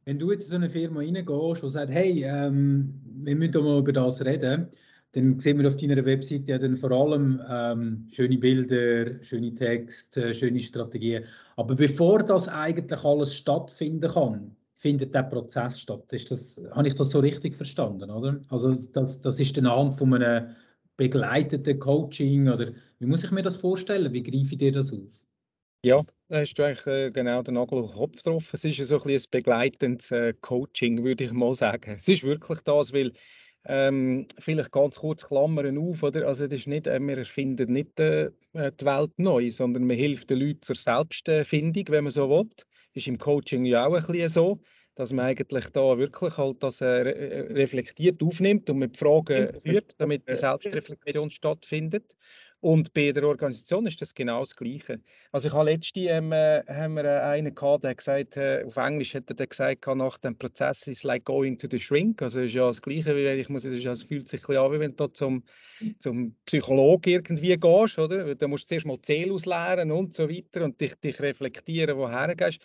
wenn du jetzt in so eine Firma reingehst und sagst, hey, ähm, wir müssen mal über das reden, dann sehen wir auf deiner Webseite ja dann vor allem ähm, schöne Bilder, schöne Texte, schöne Strategien. Aber bevor das eigentlich alles stattfinden kann, findet der Prozess statt. Ist das, habe ich das so richtig verstanden, oder? Also das, das ist anhand von einem begleiteten Coaching oder wie muss ich mir das vorstellen? Wie greife ich dir das auf? Ja, da hast du eigentlich äh, genau den Nagel auf den Kopf getroffen. Es ist so ein, ein begleitendes äh, Coaching, würde ich mal sagen. Es ist wirklich das, weil ähm, vielleicht ganz kurz Klammern auf, oder? Also das ist nicht, äh, wir erfinden nicht äh, äh, die Welt neu, sondern man hilft den Leuten zur Selbstfindung, wenn man so will. Ist im Coaching ja auch ein bisschen so, dass man eigentlich da wirklich halt das äh, reflektiert aufnimmt und mit Fragen führt, damit die Selbstreflexion stattfindet. Und bei der Organisation ist das genau das Gleiche. Also ich habe letzte ähm, äh, haben wir äh, einen gehabt, der gesagt, äh, auf Englisch hat er gesagt, nach dem Prozess ist like going to the shrink. Also ist ja das Gleiche, wie ich muss, es fühlt sich ein an, wie wenn du zum, zum Psychologen irgendwie gehst, oder? Da musst du zuerst mal die Seele und so weiter und dich, dich reflektieren, woher du gehst.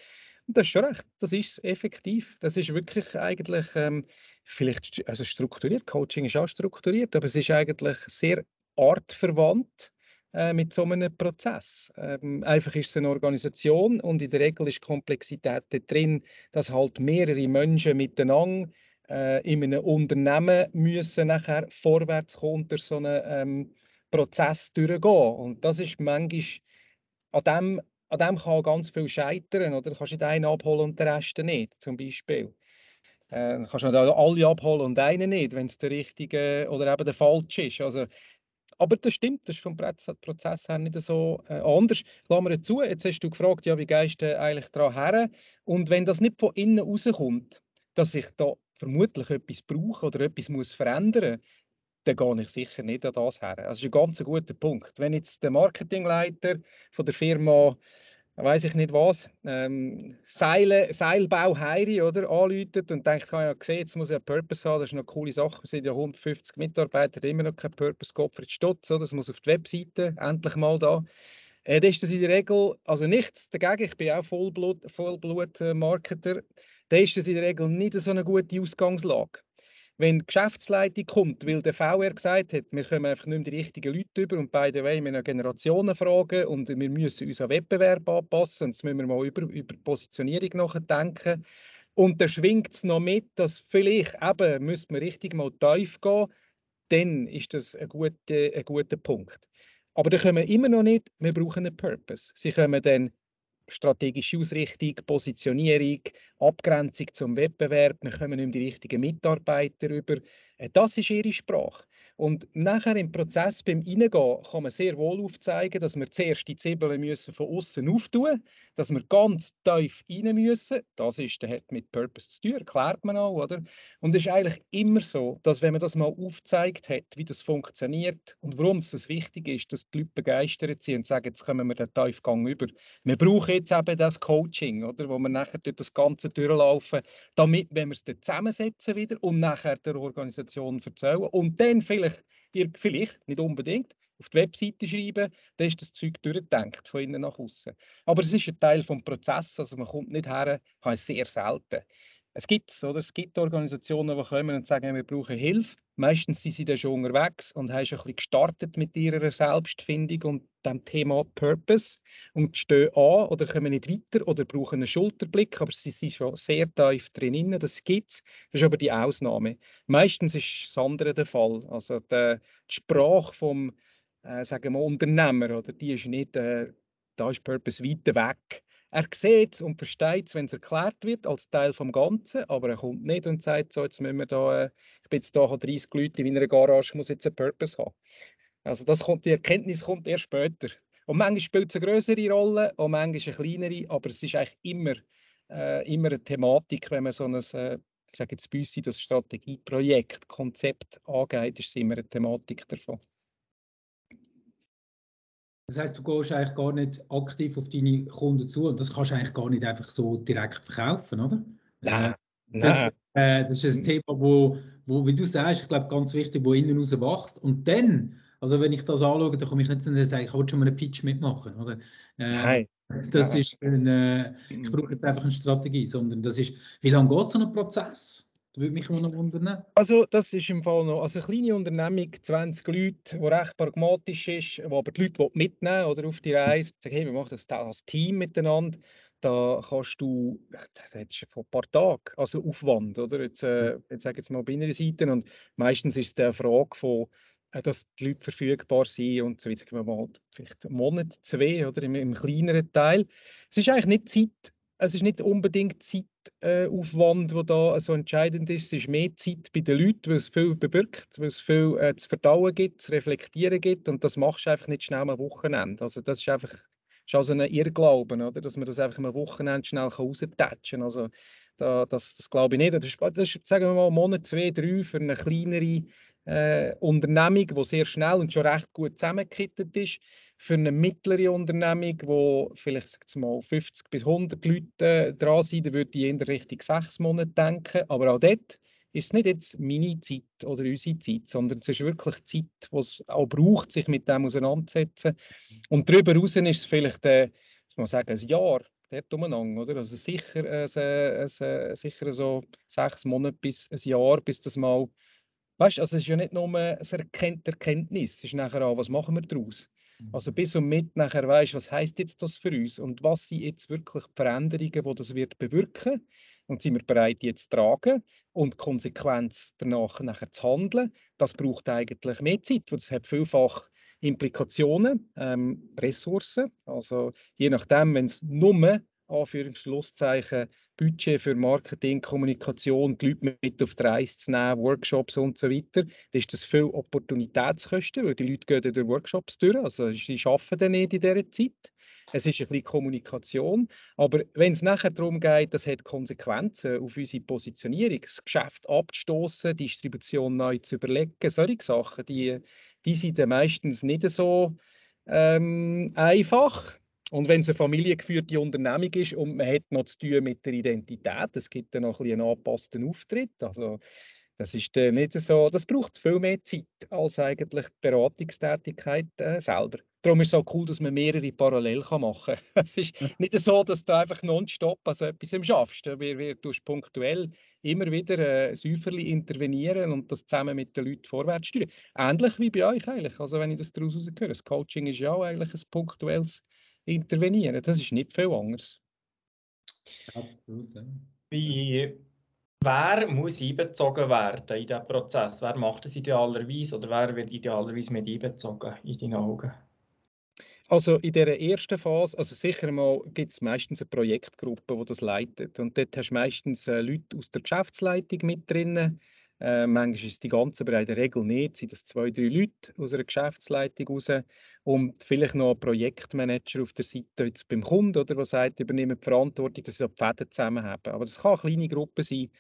Und das ist schon recht, das ist effektiv. Das ist wirklich eigentlich, ähm, vielleicht, also strukturiert, Coaching ist auch strukturiert, aber es ist eigentlich sehr artverwandt äh, mit so einem Prozess. Ähm, einfach ist es eine Organisation und in der Regel ist Komplexität drin, dass halt mehrere Menschen miteinander äh, in einem Unternehmen müssen nachher vorwärts kommen durch so einen ähm, Prozess durchgehen. Und das ist manchmal, an dem, an dem kann ganz viel scheitern. Oder du kannst nicht einen abholen und den Rest nicht, zum Beispiel. Äh, du kannst nicht alle abholen und einen nicht, wenn es der richtige oder eben der falsche ist. Also aber das stimmt, das ist vom Prozess her nicht so äh, anders. Klammer zu, jetzt hast du gefragt, ja, wie gehst du eigentlich daran her? Und wenn das nicht von innen rauskommt, dass ich da vermutlich etwas brauche oder etwas muss verändern dann gehe ich sicher nicht an das her. Also das ist ein ganz guter Punkt. Wenn jetzt der Marketingleiter von der Firma weiß ich nicht was, ähm, Seile, Seilbau Heiri, oder, anläutet und denkt, ich habe ja gesehen, jetzt muss ich einen Purpose haben, das ist eine coole Sache, wir sind ja 150 Mitarbeiter, immer noch kein Purpose, Gottfried Stutz, oder, das muss auf die Webseite, endlich mal da. Äh, das ist das in der Regel, also nichts dagegen, ich bin auch Vollblut-Marketer, Vollblut da ist das in der Regel nicht so eine gute Ausgangslage wenn die Geschäftsleitung kommt, weil der VR gesagt hat, wir kommen einfach nicht mehr die richtigen Leute über und by the way, wir haben Generationen fragen und wir müssen unseren Wettbewerb anpassen und jetzt müssen wir mal über, über Positionierung nachdenken. Und dann schwingt es noch mit, dass vielleicht eben, müsste man richtig mal tief gehen, dann ist das ein guter, ein guter Punkt. Aber dann können wir immer noch nicht, wir brauchen einen Purpose. Sie kommen dann strategische Ausrichtung, Positionierung, Abgrenzung zum Wettbewerb, wir kommen nicht die richtigen Mitarbeiter über. Äh, das ist ihre Sprache. Und nachher im Prozess beim Reingehen kann man sehr wohl aufzeigen, dass wir zuerst die Zwiebeln müssen von außen auftun dass wir ganz tief rein müssen. Das ist, das hat mit Purpose zu tun, erklärt man auch, oder? Und es ist eigentlich immer so, dass wenn man das mal aufgezeigt hat, wie das funktioniert und warum es das wichtig ist, dass die Leute begeistert sind und sagen, jetzt kommen wir den Tiefgang über. Wir brauchen jetzt eben das Coaching, oder? Wo wir nachher durch das Ganze durchlaufen, damit, wenn wir es dann zusammensetzen wieder und nachher der Organisation erzählen und dann vielleicht, vielleicht, nicht unbedingt, auf die Webseite schreiben, dann ist das Zeug durchgedacht, von innen nach außen. Aber es ist ein Teil des Prozesses, also man kommt nicht her, habe ich sehr selten. Es gibt, oder? es gibt Organisationen, die kommen und sagen, wir brauchen Hilfe. Meistens sind sie dann schon unterwegs und haben schon ein bisschen gestartet mit ihrer Selbstfindung und dem Thema Purpose und stehen an oder kommen nicht weiter oder brauchen einen Schulterblick, aber sie sind schon sehr tief drin. Das gibt es. Das ist aber die Ausnahme. Meistens ist das andere der Fall. Also die, Sprache vom äh, sagen wir, Unternehmer, oder? die ist nicht, äh, da ist Purpose weiter weg. Er sieht es und versteht es, wenn es erklärt wird, als Teil des Ganzen, aber er kommt nicht und sagt, so, jetzt müssen wir da, äh, ich bin jetzt habe 30 Leute in einer Garage, muss jetzt einen Purpose haben. Also das kommt, die Erkenntnis kommt erst später. Und manchmal spielt es eine größere Rolle und manchmal eine kleinere, aber es ist eigentlich immer, äh, immer eine Thematik, wenn man so ein, äh, ich sage jetzt uns, das Strategieprojekt, Konzept angeht, ist es immer eine Thematik davon. Das heißt, du gehst eigentlich gar nicht aktiv auf deine Kunden zu und das kannst du eigentlich gar nicht einfach so direkt verkaufen, oder? Nein. Äh, das, äh, das ist ein Thema, wo, wo, wie du sagst, ich glaube, ganz wichtig, wo innen raus wächst. Und dann, also wenn ich das anschaue, dann komme ich nicht zu dir und sage, ich will schon mal einen Pitch mitmachen, oder? Äh, Nein. Das ist eine, ich mhm. brauche jetzt einfach eine Strategie, sondern das ist, wie lange geht so ein Prozess? Das würde mich noch wundern. Also das ist im Fall noch, also eine kleine Unternehmung, 20 Leute, die recht pragmatisch ist, wo aber die Leute mitnehmen oder auf die Reise, sagen, hey, wir machen das als Team miteinander, da kannst du, das hättest vor ein paar Tagen, also Aufwand, oder? Jetzt, äh, jetzt sage ich jetzt mal bei einer Seite und meistens ist es eine Frage von, äh, dass die Leute verfügbar sind und so weiter, vielleicht einen Monat, zwei oder im, im kleineren Teil. Es ist eigentlich nicht Zeit, es ist nicht unbedingt Zeitaufwand, der da so entscheidend ist. Es ist mehr Zeit bei den Leuten, weil es viel bewirkt, weil es viel äh, zu verdauen gibt, zu reflektieren gibt und das machst du einfach nicht schnell am Wochenende. Also das ist einfach ist also ein Irrglauben, oder? dass man das einfach am Wochenende schnell raustatchen kann. Also, da, das, das glaube ich nicht. Das ist, das ist, sagen wir mal, Monat, zwei, drei für eine kleinere äh, Unternehmung, die sehr schnell und schon recht gut zusammengekittet ist. Für eine mittlere Unternehmung, wo vielleicht mal 50 bis 100 Leute dran sind, da würde ich in der Richtung sechs Monate denken. Aber auch dort ist es nicht jetzt meine Zeit oder unsere Zeit, sondern es ist wirklich Zeit, die es auch braucht, sich mit dem auseinanderzusetzen. Und darüber hinaus ist es vielleicht, äh, muss man sagen, ein Jahr dort umeinander, oder? Also sicher, äh, äh, äh, sicher so sechs Monate bis ein Jahr, bis das mal, weißt, also es ist ja nicht nur eine Erkenntnis, es ist nachher auch, was machen wir daraus? Also bis und mit nachher weißt, was heißt jetzt das für uns und was sind jetzt wirklich die Veränderungen, die das wird bewirken und sind wir bereit, jetzt zu tragen und Konsequenz danach nachher zu handeln. Das braucht eigentlich mehr Zeit, weil es hat vielfach Implikationen, ähm, Ressourcen. Also je nachdem, wenn es nur Anführungsschlusszeichen, Budget für Marketing, Kommunikation, die Leute mit auf die Reise zu nehmen, Workshops und so weiter, dann ist das viel Opportunitätskosten, weil die Leute gehen durch Workshops durch, also sie arbeiten dann nicht in dieser Zeit. Es ist ein bisschen Kommunikation, aber wenn es nachher darum geht, das hat Konsequenzen auf unsere Positionierung, das Geschäft abzustoßen, Distribution neu zu überlegen, solche Sachen, die, die sind dann meistens nicht so ähm, einfach. Und wenn es eine familiengeführte Unternehmung ist und man hat noch zu tun mit der Identität, es gibt dann noch ein einen angepassten Auftritt. Also das ist dann nicht so, das braucht viel mehr Zeit als eigentlich die Beratungstätigkeit äh, selber. Darum ist es auch cool, dass man mehrere parallel kann machen kann. Es ist nicht so, dass du einfach nonstop also etwas schaffst. Du tust punktuell immer wieder äh, säuferlich intervenieren und das zusammen mit den Leuten vorwärts steuern. Ähnlich wie bei euch eigentlich. Also wenn ich das daraus höre, das Coaching ist ja auch eigentlich ein punktuelles intervenieren. Das ist nicht viel anders. Absolut. Ja. Wie, wer muss einbezogen werden in diesen Prozess? Wer macht das idealerweise oder wer wird idealerweise mit einbezogen in deinen Augen? Also in dieser ersten Phase, also sicher mal gibt es meistens eine Projektgruppe, die das leitet. Und dort hast du meistens äh, Leute aus der Geschäftsleitung mit drin, äh, manchmal ist es die ganze, aber in der Regel nicht. Sind das zwei, drei Leute aus einer Geschäftsleitung raus und vielleicht noch ein Projektmanager auf der Seite jetzt beim Kunden, oder, der sagt, übernehmen die Verantwortung, dass sie die Fäden zusammen haben. Aber das kann eine kleine Gruppe sein,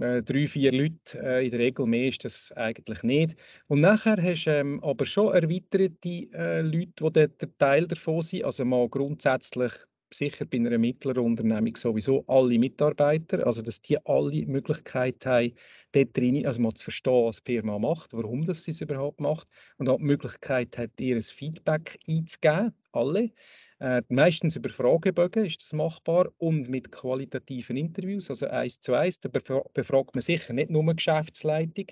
drei, vier Leute. Äh, in der Regel mehr ist das eigentlich nicht. Und nachher hast du ähm, aber schon erweiterte äh, Leute, die der Teil davon sind. Also mal grundsätzlich sicher bei einer mittleren Unternehmung sowieso alle Mitarbeiter, also dass die alle Möglichkeit haben, dort drin, also mal zu verstehen, was die Firma macht, warum das sie es überhaupt macht und auch die Möglichkeit hat, ihr Feedback einzugeben, alle. Äh, meistens über Fragebögen ist das machbar und mit qualitativen Interviews, also eins zu eins. Da befragt man sicher nicht nur Geschäftsleitung,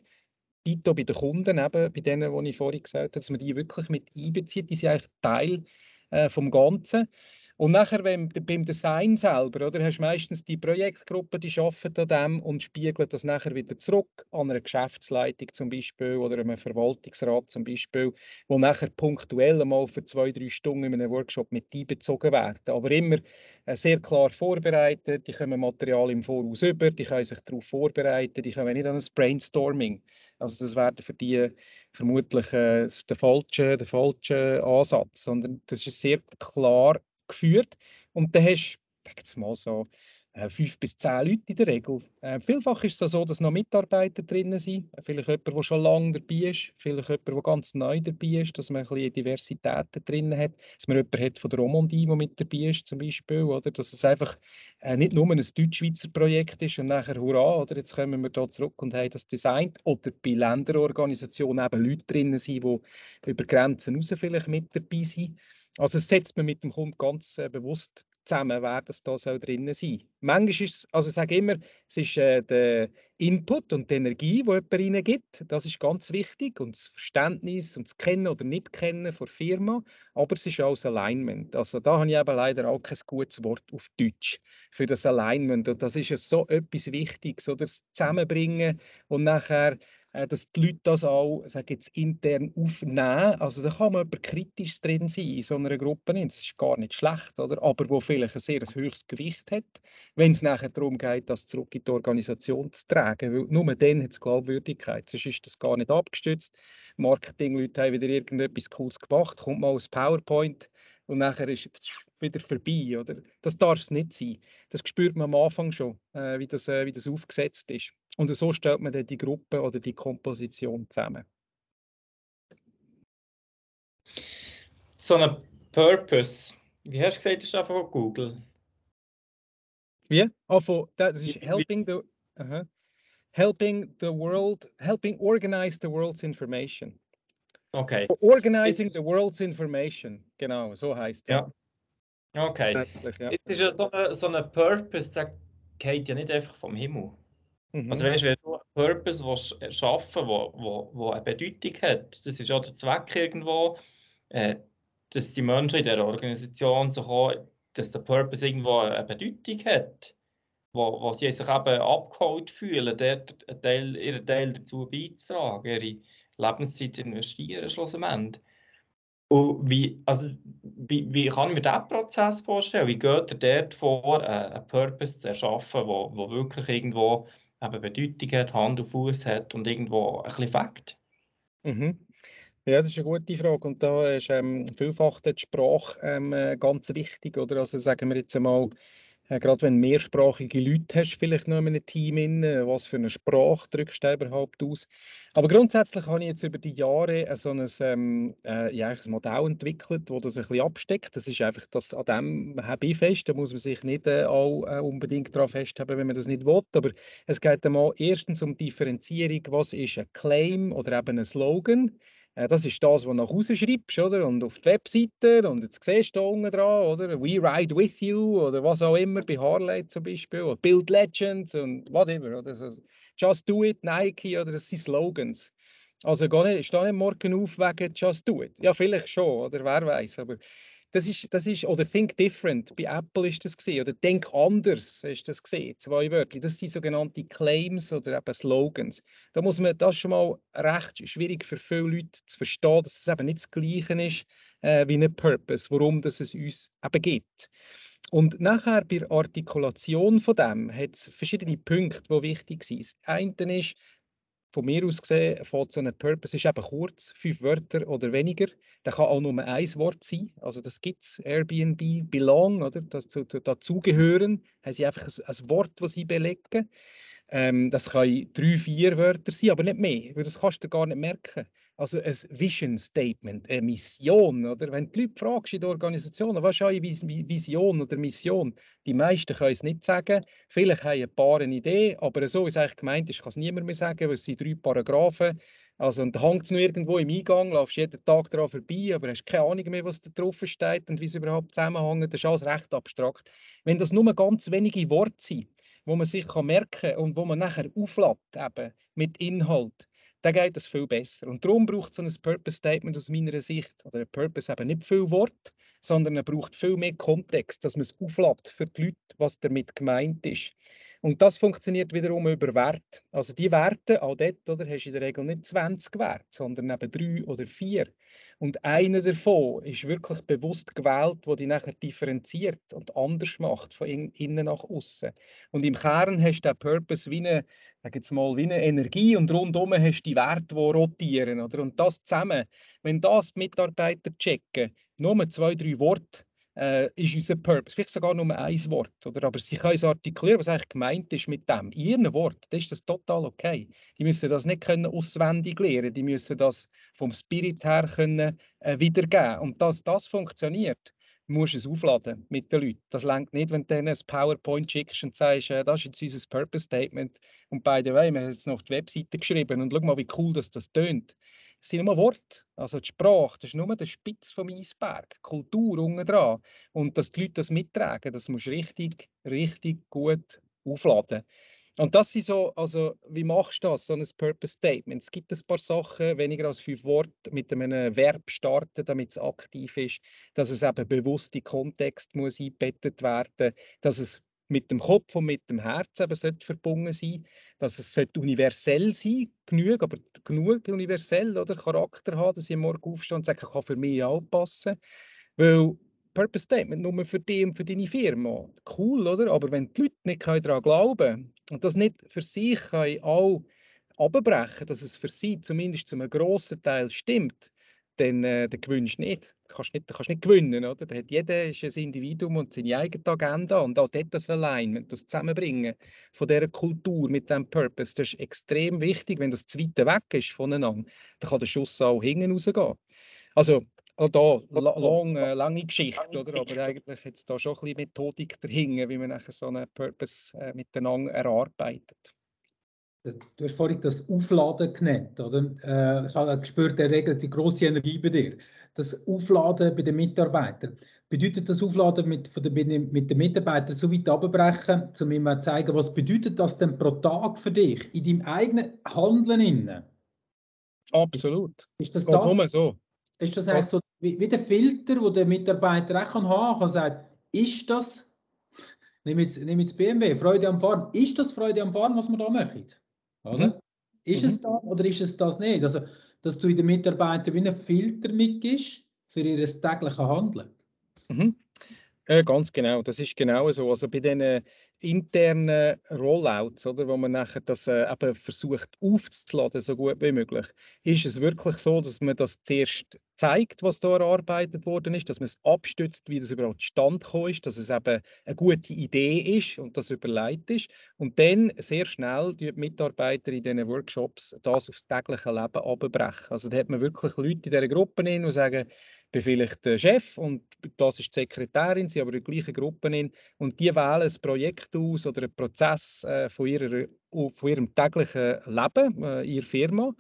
Dito bei den Kunden, eben bei denen, die ich vorhin gesagt habe, dass man die wirklich mit einbezieht. Die sind eigentlich Teil äh, vom Ganzen. Und nachher wenn, beim Design selber, oder, hast du meistens die Projektgruppe, die arbeiten an dem und spiegeln das nachher wieder zurück an einer Geschäftsleitung zum Beispiel oder einem Verwaltungsrat zum Beispiel, wo nachher punktuell einmal für zwei, drei Stunden in einem Workshop mit einbezogen werden. Aber immer äh, sehr klar vorbereitet, die können Material im Voraus über, die können sich darauf vorbereiten, die können nicht an ein Brainstorming. Also das wäre für die vermutlich äh, der, falsche, der falsche Ansatz, sondern das ist sehr klar geführt. Und dann hast du, jetzt mal so, äh, fünf bis zehn Leute in der Regel. Äh, vielfach ist es so, dass noch Mitarbeiter drin sind. Vielleicht jemand, der schon lange dabei ist, vielleicht jemand, der ganz neu dabei ist, dass man ein bisschen Diversität drin hat, dass man jemanden hat von der Romandie, der mit dabei ist zum Beispiel, oder? dass es einfach äh, nicht nur ein Deutsch-Schweizer Projekt ist und nachher hurra, oder jetzt kommen wir da zurück und haben das designt, oder bei Länderorganisationen eben Leute drin sind, die über Grenzen raus vielleicht mit dabei sind Also setzt man mit dem Kunden ganz äh, bewusst zusammen, wer das da soll drinnen sein. Manchmal ist es, also ich sage immer, es ist äh, der Input und die Energie, die jemand reingibt, das ist ganz wichtig. Und das Verständnis und das Kennen oder Nicht-Kennen der Firma, aber es ist auch das Alignment. Also da habe ich eben leider auch kein gutes Wort auf Deutsch für das Alignment. Und das ist ja so etwas Wichtiges, oder? Das Zusammenbringen und nachher dass die Leute das auch sage jetzt, intern aufnehmen. Also da kann man aber kritisch drin sein in so einer Gruppe. Das ist gar nicht schlecht, oder? aber wo vielleicht ein sehr höchstes Gewicht hat, wenn es nachher darum geht, das zurück in die Organisation zu tragen. Weil nur dann hat es Glaubwürdigkeit. Sonst ist das gar nicht abgestützt. Marketingleute haben wieder irgendetwas Cooles gemacht, kommt mal aus PowerPoint und nachher ist wieder vorbei. Oder? Das darf es nicht sein. Das spürt man am Anfang schon, äh, wie, das, äh, wie das aufgesetzt ist. Und so stellt man dann die Gruppe oder die Komposition zusammen. So ein Purpose. Wie hast du gesagt, das ist einfach von Google? Wie? Ah, von, das ist helping the, uh -huh. helping the world, helping organize the world's information. Okay. Organizing the world's information, genau, so heißt Ja. Okay. Ja. Es ist ja so ein so eine Purpose, der geht ja nicht einfach vom Himmel. Mhm. Also weißt, wenn du einen Purpose willst äh, schaffen wo, wo, wo eine Bedeutung hat, das ist ja der Zweck irgendwo, äh, dass die Menschen in der Organisation so kommen, dass der Purpose irgendwo eine Bedeutung hat, wo, wo sie sich eben abgeholt fühlen, dort Teil, ihren Teil dazu beizutragen, ihre Lebenszeit zu investieren schlussendlich. Und wie, also, wie, wie kann ich mir diesen Prozess vorstellen? Wie geht er dort vor, äh, einen Purpose zu erschaffen, wo, wo wirklich irgendwo eben Bedeutung hat, Hand und Fuß hat und irgendwo ein bisschen Fakt? Mhm. Ja, das ist eine gute Frage. Und da ist ähm, vielfach die Sprache ähm, äh, ganz wichtig. Oder? Also sagen wir jetzt einmal, äh, gerade wenn du mehrsprachige Leute hast, vielleicht noch in einem Team, in, was für eine Sprache drückst du überhaupt aus. Aber grundsätzlich habe ich jetzt über die Jahre äh, so ein, ähm, äh, ja, ein Modell entwickelt, das das ein bisschen absteckt. Das ist einfach, das, an dem habe ich fest, da muss man sich nicht äh, auch äh, unbedingt daran festhalten, wenn man das nicht will. Aber es geht einmal erstens um Differenzierung, was ist ein Claim oder eben ein Slogan. Äh, Das ist das, was du nach Hause schreibst, oder? Und auf die Webseite, und jetzt siehst du da unten dran, oder? We ride with you, oder was auch immer, bei Harley zum Beispiel, oder Build Legends und whatever, oder? So, Just do it, Nike, oder das sind Slogans. Also geh nicht, steh nicht morgen auf wegen Just do it. Ja, vielleicht schon, oder wer weiß, aber das ist, das ist, oder Think Different, bei Apple ist das gesehen, oder Denk anders ist das gesehen, zwei Wörter. Das sind sogenannte Claims oder eben Slogans. Da muss man, das schon mal recht schwierig für viele Leute zu verstehen, dass es eben nicht das Gleiche ist äh, wie ein Purpose, warum das es uns eben gibt. Und nachher bei der Artikulation von dem hat es verschiedene Punkte, die wichtig sind. Das eine ist, von mir aus gesehen, fängt so ein Purpose ist eben kurz, fünf Wörter oder weniger. Der kann auch nur ein Wort sein. Also das gibt es, Airbnb, Belong, oder? Dazu, dazugehören, haben sie einfach ein, ein Wort, das sie belegen. Ähm, das können drei, vier Wörter sein, aber nicht mehr, weil das kannst du gar nicht merken. Also ein Vision Statement, eine Mission, oder? Wenn die Leute fragst in der Organisation, was ist eure Vis- Vision oder Mission? Die meisten können es nicht sagen. Vielleicht haben ein paar eine Idee, aber so wie es eigentlich gemeint ist, kann es niemand mehr sagen, weil es sind drei Paragraphen. Also, und hängt es noch irgendwo im Eingang, laufst jeden Tag daran vorbei, aber hast keine Ahnung mehr, was da drauf steht und wie es überhaupt zusammenhängt. Das ist alles recht abstrakt. Wenn das nur ganz wenige Worte sind, wo man sich kann merken kann und wo man nachher auflädt eben mit Inhalt, dann geht das viel besser. Und darum braucht so ein Purpose Statement aus meiner Sicht, oder ein Purpose eben nicht viel Wort, sondern er braucht viel mehr Kontext, dass man es auflädt für die Leute, was damit gemeint ist. Und das funktioniert wiederum über Wert. Also die Werte, auch dort, oder, hast du in der Regel nicht 20 Werte, sondern eben drei oder vier. Und einer davon ist wirklich bewusst gewählt, wo die nachher differenziert und anders macht, von in, innen nach außen. Und im Kern hast du den Purpose wie eine, jetzt mal, wie eine Energie und rundum hast du die Werte, die rotieren. Oder? Und das zusammen, wenn das die Mitarbeiter checken, nur zwei, drei Worte, äh, ist unser Purpose. Vielleicht sogar nur ein Wort. Oder? Aber sie können es artikulieren, was eigentlich gemeint ist mit dem. In ihrem Wort, dann ist das total okay. Die müssen das nicht können auswendig lernen, die müssen das vom Spirit her können, äh, wiedergeben. Und dass das funktioniert, musst du es aufladen mit den Leuten. Das längt nicht, wenn du denen ein PowerPoint schickst und sagst, äh, das ist jetzt unser Purpose Statement und by the way, wir haben es noch auf die Webseite geschrieben und schau mal, wie cool das, das tönt. Es sind nur Worte. Also die Sprache, das ist nur der Spitz vom Eisberg. Kultur unten dran. Und dass die Leute das mittragen, das muss richtig, richtig gut aufladen. Und das sind so, also wie machst du das, so ein Purpose Statement? Es gibt ein paar Sachen, weniger als fünf Worte, mit einem Verb starten, damit es aktiv ist, dass es eben bewusst in Kontext muss eingebettet werden, dass es mit dem Kopf und mit dem Herz eben sollte verbunden sein, dass es universell sein, genug, aber genug universell oder Charakter haben, dass ich morgen aufstehe und sage, ich kann für mich auch passen, weil Purpose Statement nur für dich und für deine Firma, cool, oder? Aber wenn die Leute nicht daran glauben und das nicht für sich auch abbrechen, dass es für sie zumindest zu einem grossen Teil stimmt, dann, äh, dann gewinnst du nicht. Du kannst nicht, du kannst nicht gewinnen. Oder? Da hat jeder ist ein Individuum und seine eigene Agenda. Und auch dort das allein, das Zusammenbringen von dieser Kultur mit diesem Purpose, das ist extrem wichtig. Wenn das zu weit weg ist voneinander, dann kann der Schuss auch hinten rausgehen. Also, auch da, lang, äh, lange Geschichte, oder? aber eigentlich es da schon ein bisschen Methodik dahinter, wie man nachher so einen Purpose äh, miteinander erarbeitet. Du hast vorhin das Aufladen genannt, oder? Äh, ich habe gespürt, der regelt die große Energie bei dir. Das Aufladen bei den Mitarbeitern. Bedeutet das Aufladen mit, von den, mit den Mitarbeitern so weit abbrechen, um ihm zu zeigen, was bedeutet das denn pro Tag für dich in deinem eigenen Handeln? Innen? Absolut. Ist das das? so. Ist das eigentlich so wie, wie der Filter, den der Mitarbeiter auch kann haben kann, sagen, ist das, nehmen jetzt, nehmen jetzt BMW, Freude am Fahren, ist das Freude am Fahren, was wir da machen? Oder? Mhm. Ist mhm. es das oder ist es das nicht? Also, dass du in den Mitarbeitern wie einen Filter mitgibst für ihr tägliches Handeln. Mhm. Äh, ganz genau, das ist genau so. Also bei diesen internen Rollouts, oder, wo man nachher das äh, eben versucht aufzuladen, so gut wie möglich, ist es wirklich so, dass man das zuerst zeigt, was da erarbeitet worden ist, dass man es abstützt, wie das überhaupt gekommen ist, dass es eben eine gute Idee ist und das überlegt ist. Und dann sehr schnell die Mitarbeiter in diesen Workshops das aufs tägliche Leben abbrechen. Also da hat man wirklich Leute in dieser Gruppe, die sagen, bin vielleicht der Chef und das ist die Sekretärin, sie aber in der gleichen Gruppe in, und die wählen ein Projekt aus oder einen Prozess äh, von, ihrer, von ihrem täglichen Leben, äh, ihrer Firma,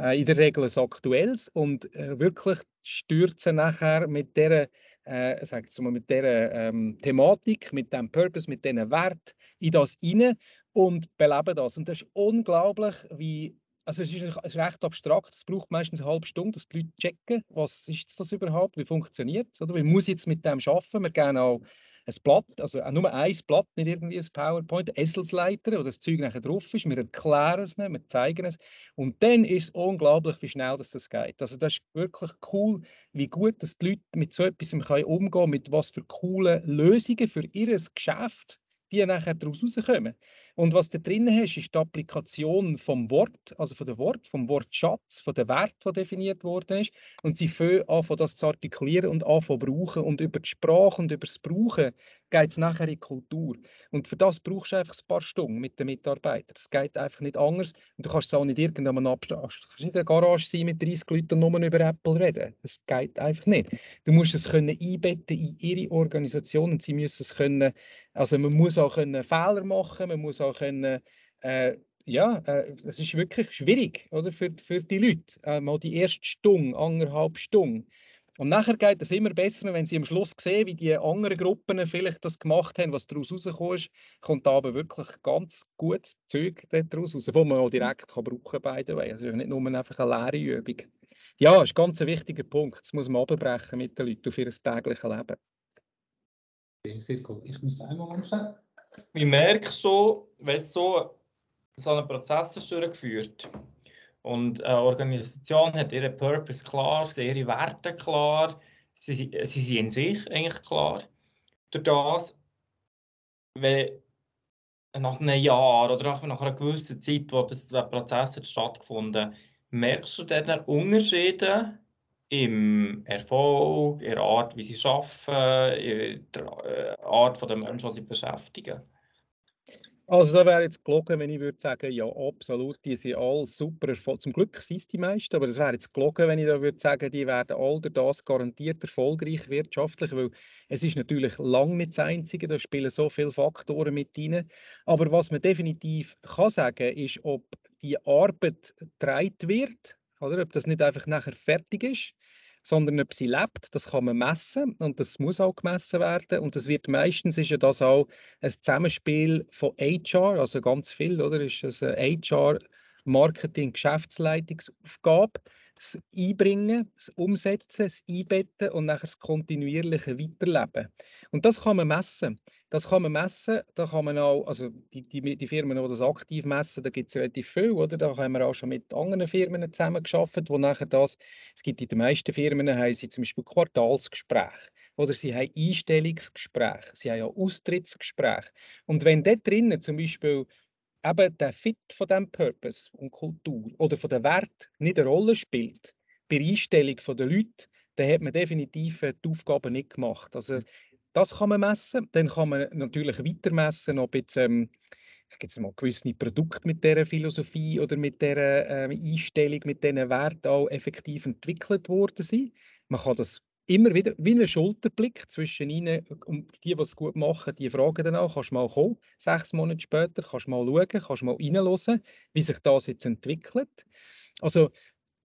äh, in der Regel ein aktuelles und äh, wirklich stürzen nachher mit dieser äh, sagt mal, mit dieser ähm, Thematik, mit dem Purpose, mit diesen Wert in das rein und beleben das. Und das ist unglaublich, wie also es ist, es ist recht abstrakt, es braucht meistens eine halbe Stunde, dass die Leute checken, was ist das überhaupt, wie funktioniert es, oder? Wie muss ich jetzt mit dem arbeiten, wir gehen auch ein Blatt, also auch nur ein Blatt, nicht irgendwie ein PowerPoint, ein Esselsleiter, wo das Zeug nachher drauf ist. Wir erklären es nicht, wir zeigen es. Und dann ist es unglaublich, wie schnell das, das geht. Also das ist wirklich cool, wie gut dass die Leute mit so etwas umgehen können, mit was für coole Lösungen für ihr Geschäft die nachher daraus rauskommen. Und was da drin hast, ist die Applikation vom Wort, also von dem Wort, vom Wortschatz, von dem Wert, der definiert worden ist. Und sie fangen an, das zu artikulieren und an zu brauchen. Und über die Sprache und über das Brauchen geht es nachher in die Kultur. Und für das brauchst du einfach ein paar Stunden mit den Mitarbeitern. Das geht einfach nicht anders. Und du kannst es auch nicht irgendwann abstellen. Du kannst nicht in der Garage sein mit 30 Leuten und nur über Apple reden. Das geht einfach nicht. Du musst es können einbetten in ihre Organisation und sie müssen es können, also man muss auch können Fehler machen, man muss auch können, äh, ja, äh, das ist wirklich schwierig oder, für, für die Leute. Äh, mal die erste Stunde, anderthalb Stunden und nachher geht es immer besser, wenn sie am Schluss sehen, wie die anderen Gruppen vielleicht das gemacht haben, was daraus rausgekommen ist, kommt aber wirklich ganz gutes Zeug daraus raus, das man auch direkt kann brauchen kann. Also nicht nur einfach eine leere Übung. Ja, das ist ein ganz wichtiger Punkt. Das muss man abbrechen mit den Leuten auf ihr tägliches Leben. Sehr cool. Ich muss einmal anschauen. Wie merkst du, wenn so, so einen Prozess hast durchgeführt und eine Organisation hat ihren Purpose klar, ihre Werte klar, sie, sie sind in sich eigentlich klar. Durch das, wenn nach einem Jahr oder nach einer gewissen Zeit, wo das, der Prozess hat stattgefunden merkst du dann Unterschiede im Erfolg, in der Art, wie sie arbeiten, in der äh, Art der Menschen, die sie beschäftigen? Also da wäre jetzt gelogen, wenn ich würde sagen, ja absolut, die sind alle super erfolgreich. Zum Glück sind es die meisten, aber es wäre jetzt gelogen, wenn ich da würde sagen, die werden all das garantiert erfolgreich wirtschaftlich, weil es ist natürlich lang nicht das Einzige, da spielen so viele Faktoren mit rein. Aber was man definitiv kann sagen, ist, ob die Arbeit getragen wird, oder? Ob das nicht einfach nachher fertig ist, sondern ob sie lebt, das kann man messen und das muss auch gemessen werden. Und das wird meistens ist ja das auch ein Zusammenspiel von HR, also ganz viel, oder? Ist es HR Marketing Geschäftsleitungsaufgabe das Einbringen, das Umsetzen, das Einbetten und nachher das kontinuierliche Weiterleben. Und das kann man messen. Das kann man messen, da kann man auch, also die, die, die Firmen, die das aktiv messen, da gibt es relativ viel, oder? Da haben wir auch schon mit anderen Firmen zusammengearbeitet, wo nachher das, es gibt in den meisten Firmen, haben sie zum Beispiel Quartalsgespräche oder sie haben Einstellungsgespräche, sie haben auch Austrittsgespräche. Und wenn dort drinnen zum Beispiel eben der Fit von dem Purpose und Kultur oder von der Wert nicht eine Rolle spielt bei der Einstellung der Leute, dann hat man definitiv äh, die Aufgabe nicht gemacht. Also das kann man messen. Dann kann man natürlich weiter messen, ob jetzt ähm, gibt mal gewisse Produkte mit dieser Philosophie oder mit dieser äh, Einstellung, mit diesen Werten auch effektiv entwickelt worden sind. Man kann das immer wieder wie ein Schulterblick zwischen ihnen und die, die es gut machen, die fragen dann auch, kannst du mal kommen, sechs Monate später, kannst du mal schauen, kannst du mal reinhören, wie sich das jetzt entwickelt. Also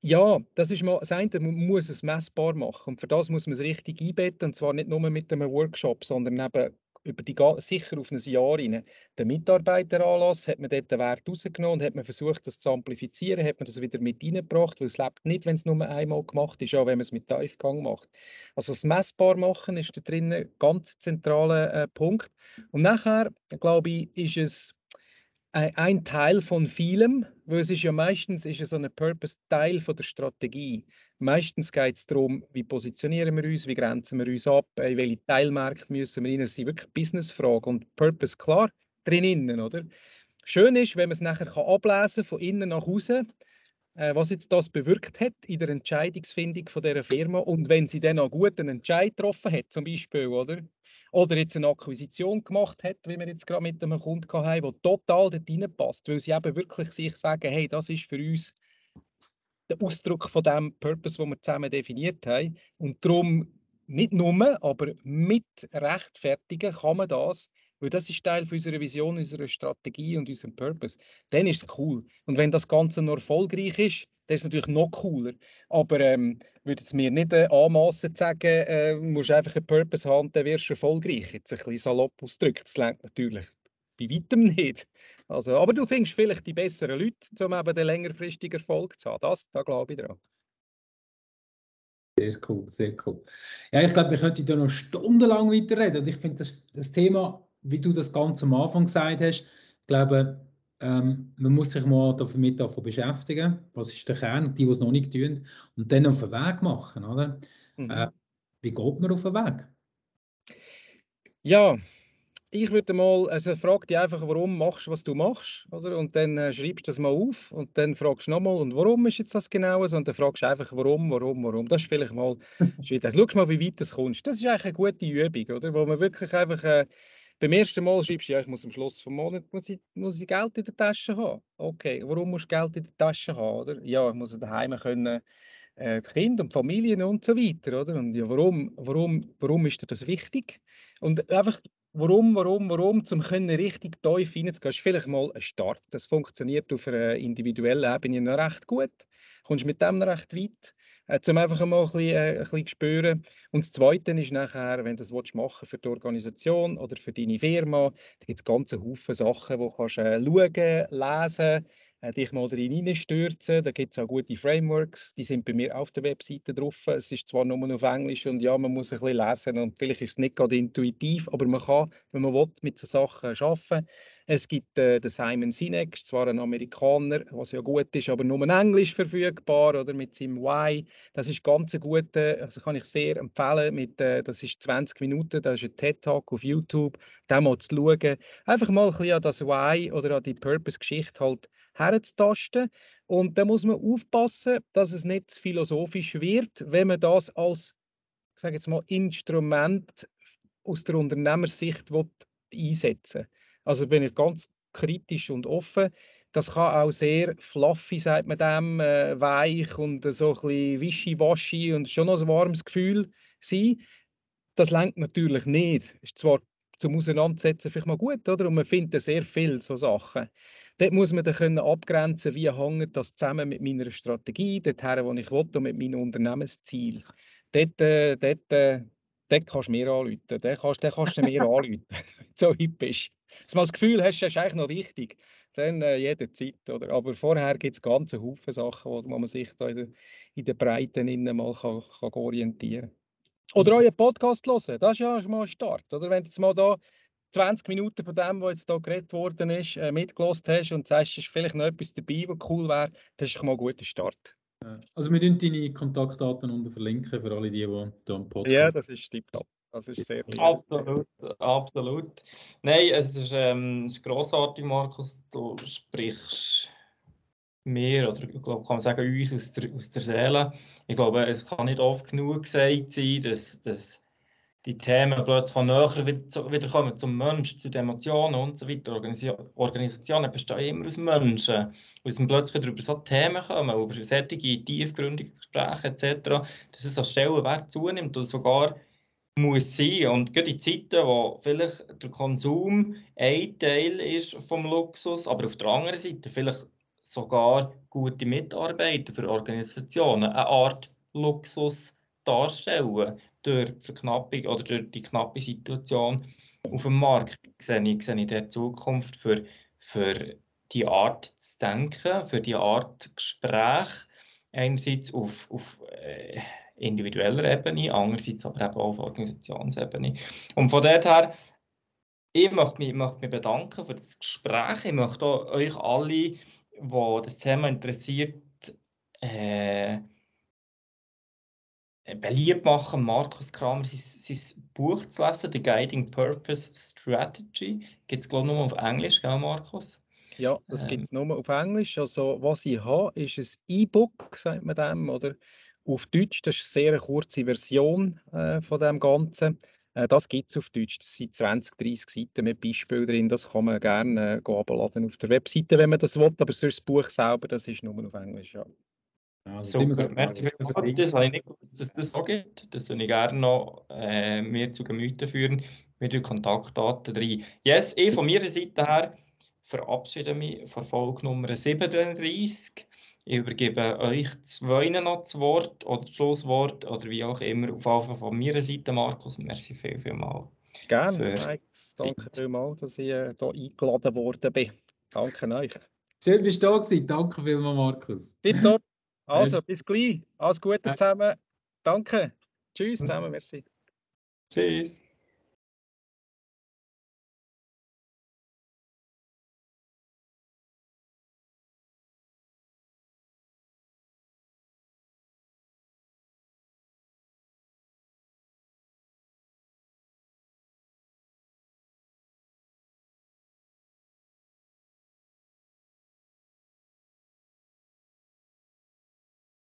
ja, das ist mal das eine, man muss es messbar machen und für das muss man es richtig einbetten und zwar nicht nur mit einem Workshop, sondern eben über die, sicher auf ein Jahr rein. Den Mitarbeiteranlass hat man dort den Wert rausgenommen und hat man versucht, das zu amplifizieren, hat man das wieder mit reingebracht, weil es lebt nicht, wenn es nur einmal gemacht ist, auch wenn man es mit Tiefgang macht. Also das messbar machen ist da drin ein ganz zentraler äh, Punkt. Und nachher, glaube ich, ist es ein Teil von vielem, weil es ist ja meistens ist ja so ein Purpose Teil von der Strategie. Meistens geht es darum, wie positionieren wir uns, wie grenzen wir uns ab, in welche Teilmärkte müssen wir rein. Das sind wirklich Businessfragen und Purpose klar drinnen, oder? Schön ist, wenn man es nachher kann ablesen von innen nach außen, äh, was jetzt das bewirkt hat in der Entscheidungsfindung von dieser Firma und wenn sie dann auch guten Entscheid getroffen hat, zum Beispiel, oder? Oder jetzt eine Akquisition gemacht hat, wie wir jetzt gerade mit einem Kunden haben, der total dort reinpasst, weil sie eben wirklich sich sagen, hey, das ist für uns der Ausdruck von dem Purpose, den wir zusammen definiert haben. Und darum nicht nur, aber mit rechtfertigen kann man das, weil das ist Teil unserer Vision, unserer Strategie und unserem Purpose. Dann ist es cool. Und wenn das Ganze noch erfolgreich ist, das ist natürlich noch cooler. Aber ähm, würde es mir nicht äh, anmassen zu sagen, äh, musst einfach einen Purpose haben, dann wirst du erfolgreich. Jetzt ein bisschen salopp ausgedrückt. Das längt natürlich bei weitem nicht. Also, aber du findest vielleicht die besseren Leute, um eben den längerfristigen Erfolg zu haben. Das, da glaube ich dran. Sehr cool, sehr cool. Ja, ich glaube, wir könnten da noch stundenlang weiterreden. Und ich finde das, das Thema, wie du das ganz am Anfang gesagt hast, ich ähm, man muss sich mal damit davon beschäftigen, was ist der Kern, die, die es noch nicht tun, und dann auf den Weg machen, oder? Mhm. Äh, wie geht man auf den Weg? Ja, ich würde mal, also frag dich einfach, warum machst du, was du machst, oder? Und dann äh, schreibst du das mal auf und dann fragst du nochmal, und warum ist jetzt das genau so? Und dann fragst du einfach, warum, warum, warum. Das ist vielleicht mal schwierig. Schau mal, wie weit das kommst. Das ist eigentlich eine gute Übung, oder? Wo man wirklich einfach äh, beim ersten Mal schreibst du, ja, ich muss am Schluss des Monats muss ich, muss ich Geld in der Tasche haben. Okay, warum musst du Geld in der Tasche haben? Oder? Ja, ich muss daheim können, äh, Kinder und Familien und so weiter. Oder? Und ja, warum, warum, warum ist dir das wichtig? Und einfach, warum, warum, warum, zum können richtig tief reinzugehen, ist vielleicht mal ein Start. Das funktioniert auf einer individuellen Ebene noch recht gut. Kommst mit dem noch recht weit äh, um einfach mal ein bisschen, äh, ein bisschen spüren. Und das Zweite ist nachher, wenn du das machen willst für die Organisation oder für deine Firma, da gibt es ganz Haufen Sachen, die kannst, äh, schauen, lesen äh, dich mal reinstürzen. Da gibt es auch gute Frameworks, die sind bei mir auf der Webseite drauf. Es ist zwar nur auf Englisch und ja, man muss ein bisschen lesen und vielleicht ist es nicht gerade intuitiv, aber man kann, wenn man will, mit so Sachen arbeiten. Es gibt äh, den Simon Sinek, zwar ein Amerikaner, was ja gut ist, aber nur in Englisch verfügbar oder mit seinem Why. Das ist ganz ein guter, also kann ich sehr empfehlen. Mit, äh, das ist 20 Minuten, das ist ein TED-Talk auf YouTube, da mal zu schauen. Einfach mal ein bisschen an das Why oder an die Purpose-Geschichte halt herzutasten. Und da muss man aufpassen, dass es nicht zu philosophisch wird, wenn man das als ich sage jetzt mal, Instrument aus der Unternehmersicht einsetzen will. Also bin ich ganz kritisch und offen. Das kann auch sehr fluffy, sagt man dem, äh, weich und so ein bisschen wischiwaschi und schon noch ein warmes Gefühl sein. Das lenkt natürlich nicht. Ist zwar zum Auseinandersetzen vielleicht mal gut, oder? Und man findet sehr viel so Sachen. Dort muss man dann können abgrenzen, wie hängt das zusammen mit meiner Strategie, dorthin, wo ich will, und mit meinem Unternehmensziel. Dort, äh, dort, äh, dort kannst du mir anrufen. Dort kannst, dort kannst du mir anrufen, so hip bist. Dass du das Gefühl hast, das ist eigentlich noch wichtig, dann äh, jederzeit. Oder? Aber vorher gibt es ganze Haufen Sachen, wo, man sich da in der, in der Breite mal kann, kann orientieren kann. Oder euren Podcast hören, das ist ja schon mal ein Start. Oder? Wenn du jetzt mal da 20 Minuten von dem, was jetzt hier geredet worden ist, äh, mitgelost hast und sagst, es ist vielleicht noch etwas dabei, was cool wäre, das ist mal ein guter Start. Also wir verlinken deine Kontaktdaten unter verlinken für alle die, die hier im Podcast Ja, das ist tiptop. Das ist sehr lieb. Absolut, absolut. Nein, es ist, ähm, ist grossartig, Markus. Du sprichst mir, oder ich glaube, kann man sagen, uns aus der, aus der Seele. Ich glaube, es kann nicht oft genug gesagt sein, dass, dass die Themen plötzlich näher wieder kommen zum Menschen, zu den Emotionen und so weiter. Organisationen bestehen immer aus Menschen. Und es plötzlich wieder über so Themen kommen, über solche tiefgründige Gespräche etc., dass es an Stellenwert zunimmt und sogar muss sein. Und gerade in Zeiten, wo vielleicht der Konsum ein Teil ist vom Luxus, aber auf der anderen Seite vielleicht sogar gute Mitarbeiter für Organisationen eine Art Luxus darstellen durch Verknappung oder durch die knappe Situation auf dem Markt sehe ich, sehe ich der Zukunft für, für die Art zu denken, für die Art Gespräch, einerseits auf, auf äh, individueller Ebene, andererseits aber eben auch auf Organisationsebene. Und von daher her, ich möchte mich, möchte mich bedanken für das Gespräch. Ich möchte euch alle, die das Thema interessiert, äh, beliebt machen, Markus Kramer sein, sein Buch zu lesen, The Guiding Purpose Strategy. Gibt es, glaube ich, nur auf Englisch, gell, Markus? Ja, das ähm, gibt es nur auf Englisch. Also, was ich habe, ist ein E-Book, sagt man dem, oder? Auf Deutsch, das ist eine sehr kurze Version äh, von dem Ganzen. Äh, das gibt es auf Deutsch. Das sind 20, 30 Seiten mit Beispielen drin. Das kann man gerne äh, abladen auf der Webseite, wenn man das will. Aber sonst das Buch selber, das ist nur auf Englisch. Ja. Also Super, merci vielmals. Das habe ich nicht gewusst, dass es das so gibt. Das würde ich gerne noch äh, mir zu Gemüte führen mit den Kontaktdaten rein. Yes, ich von meiner Seite her verabschiede mich von Folge Nummer 37. Ich übergebe euch zwei noch das Wort oder das Schlusswort oder wie auch immer. Auf jeden Fall von meiner Seite, Markus. Merci viel, viel mal. Gerne, Alex. Danke vielmals, dass ich hier äh, eingeladen worden bin. Danke euch. Schön, dass du da warst. Danke vielmals, Markus. Tipptopp. Also, bis gleich. Alles Gute zusammen. Danke. Tschüss zusammen. Merci. Tschüss.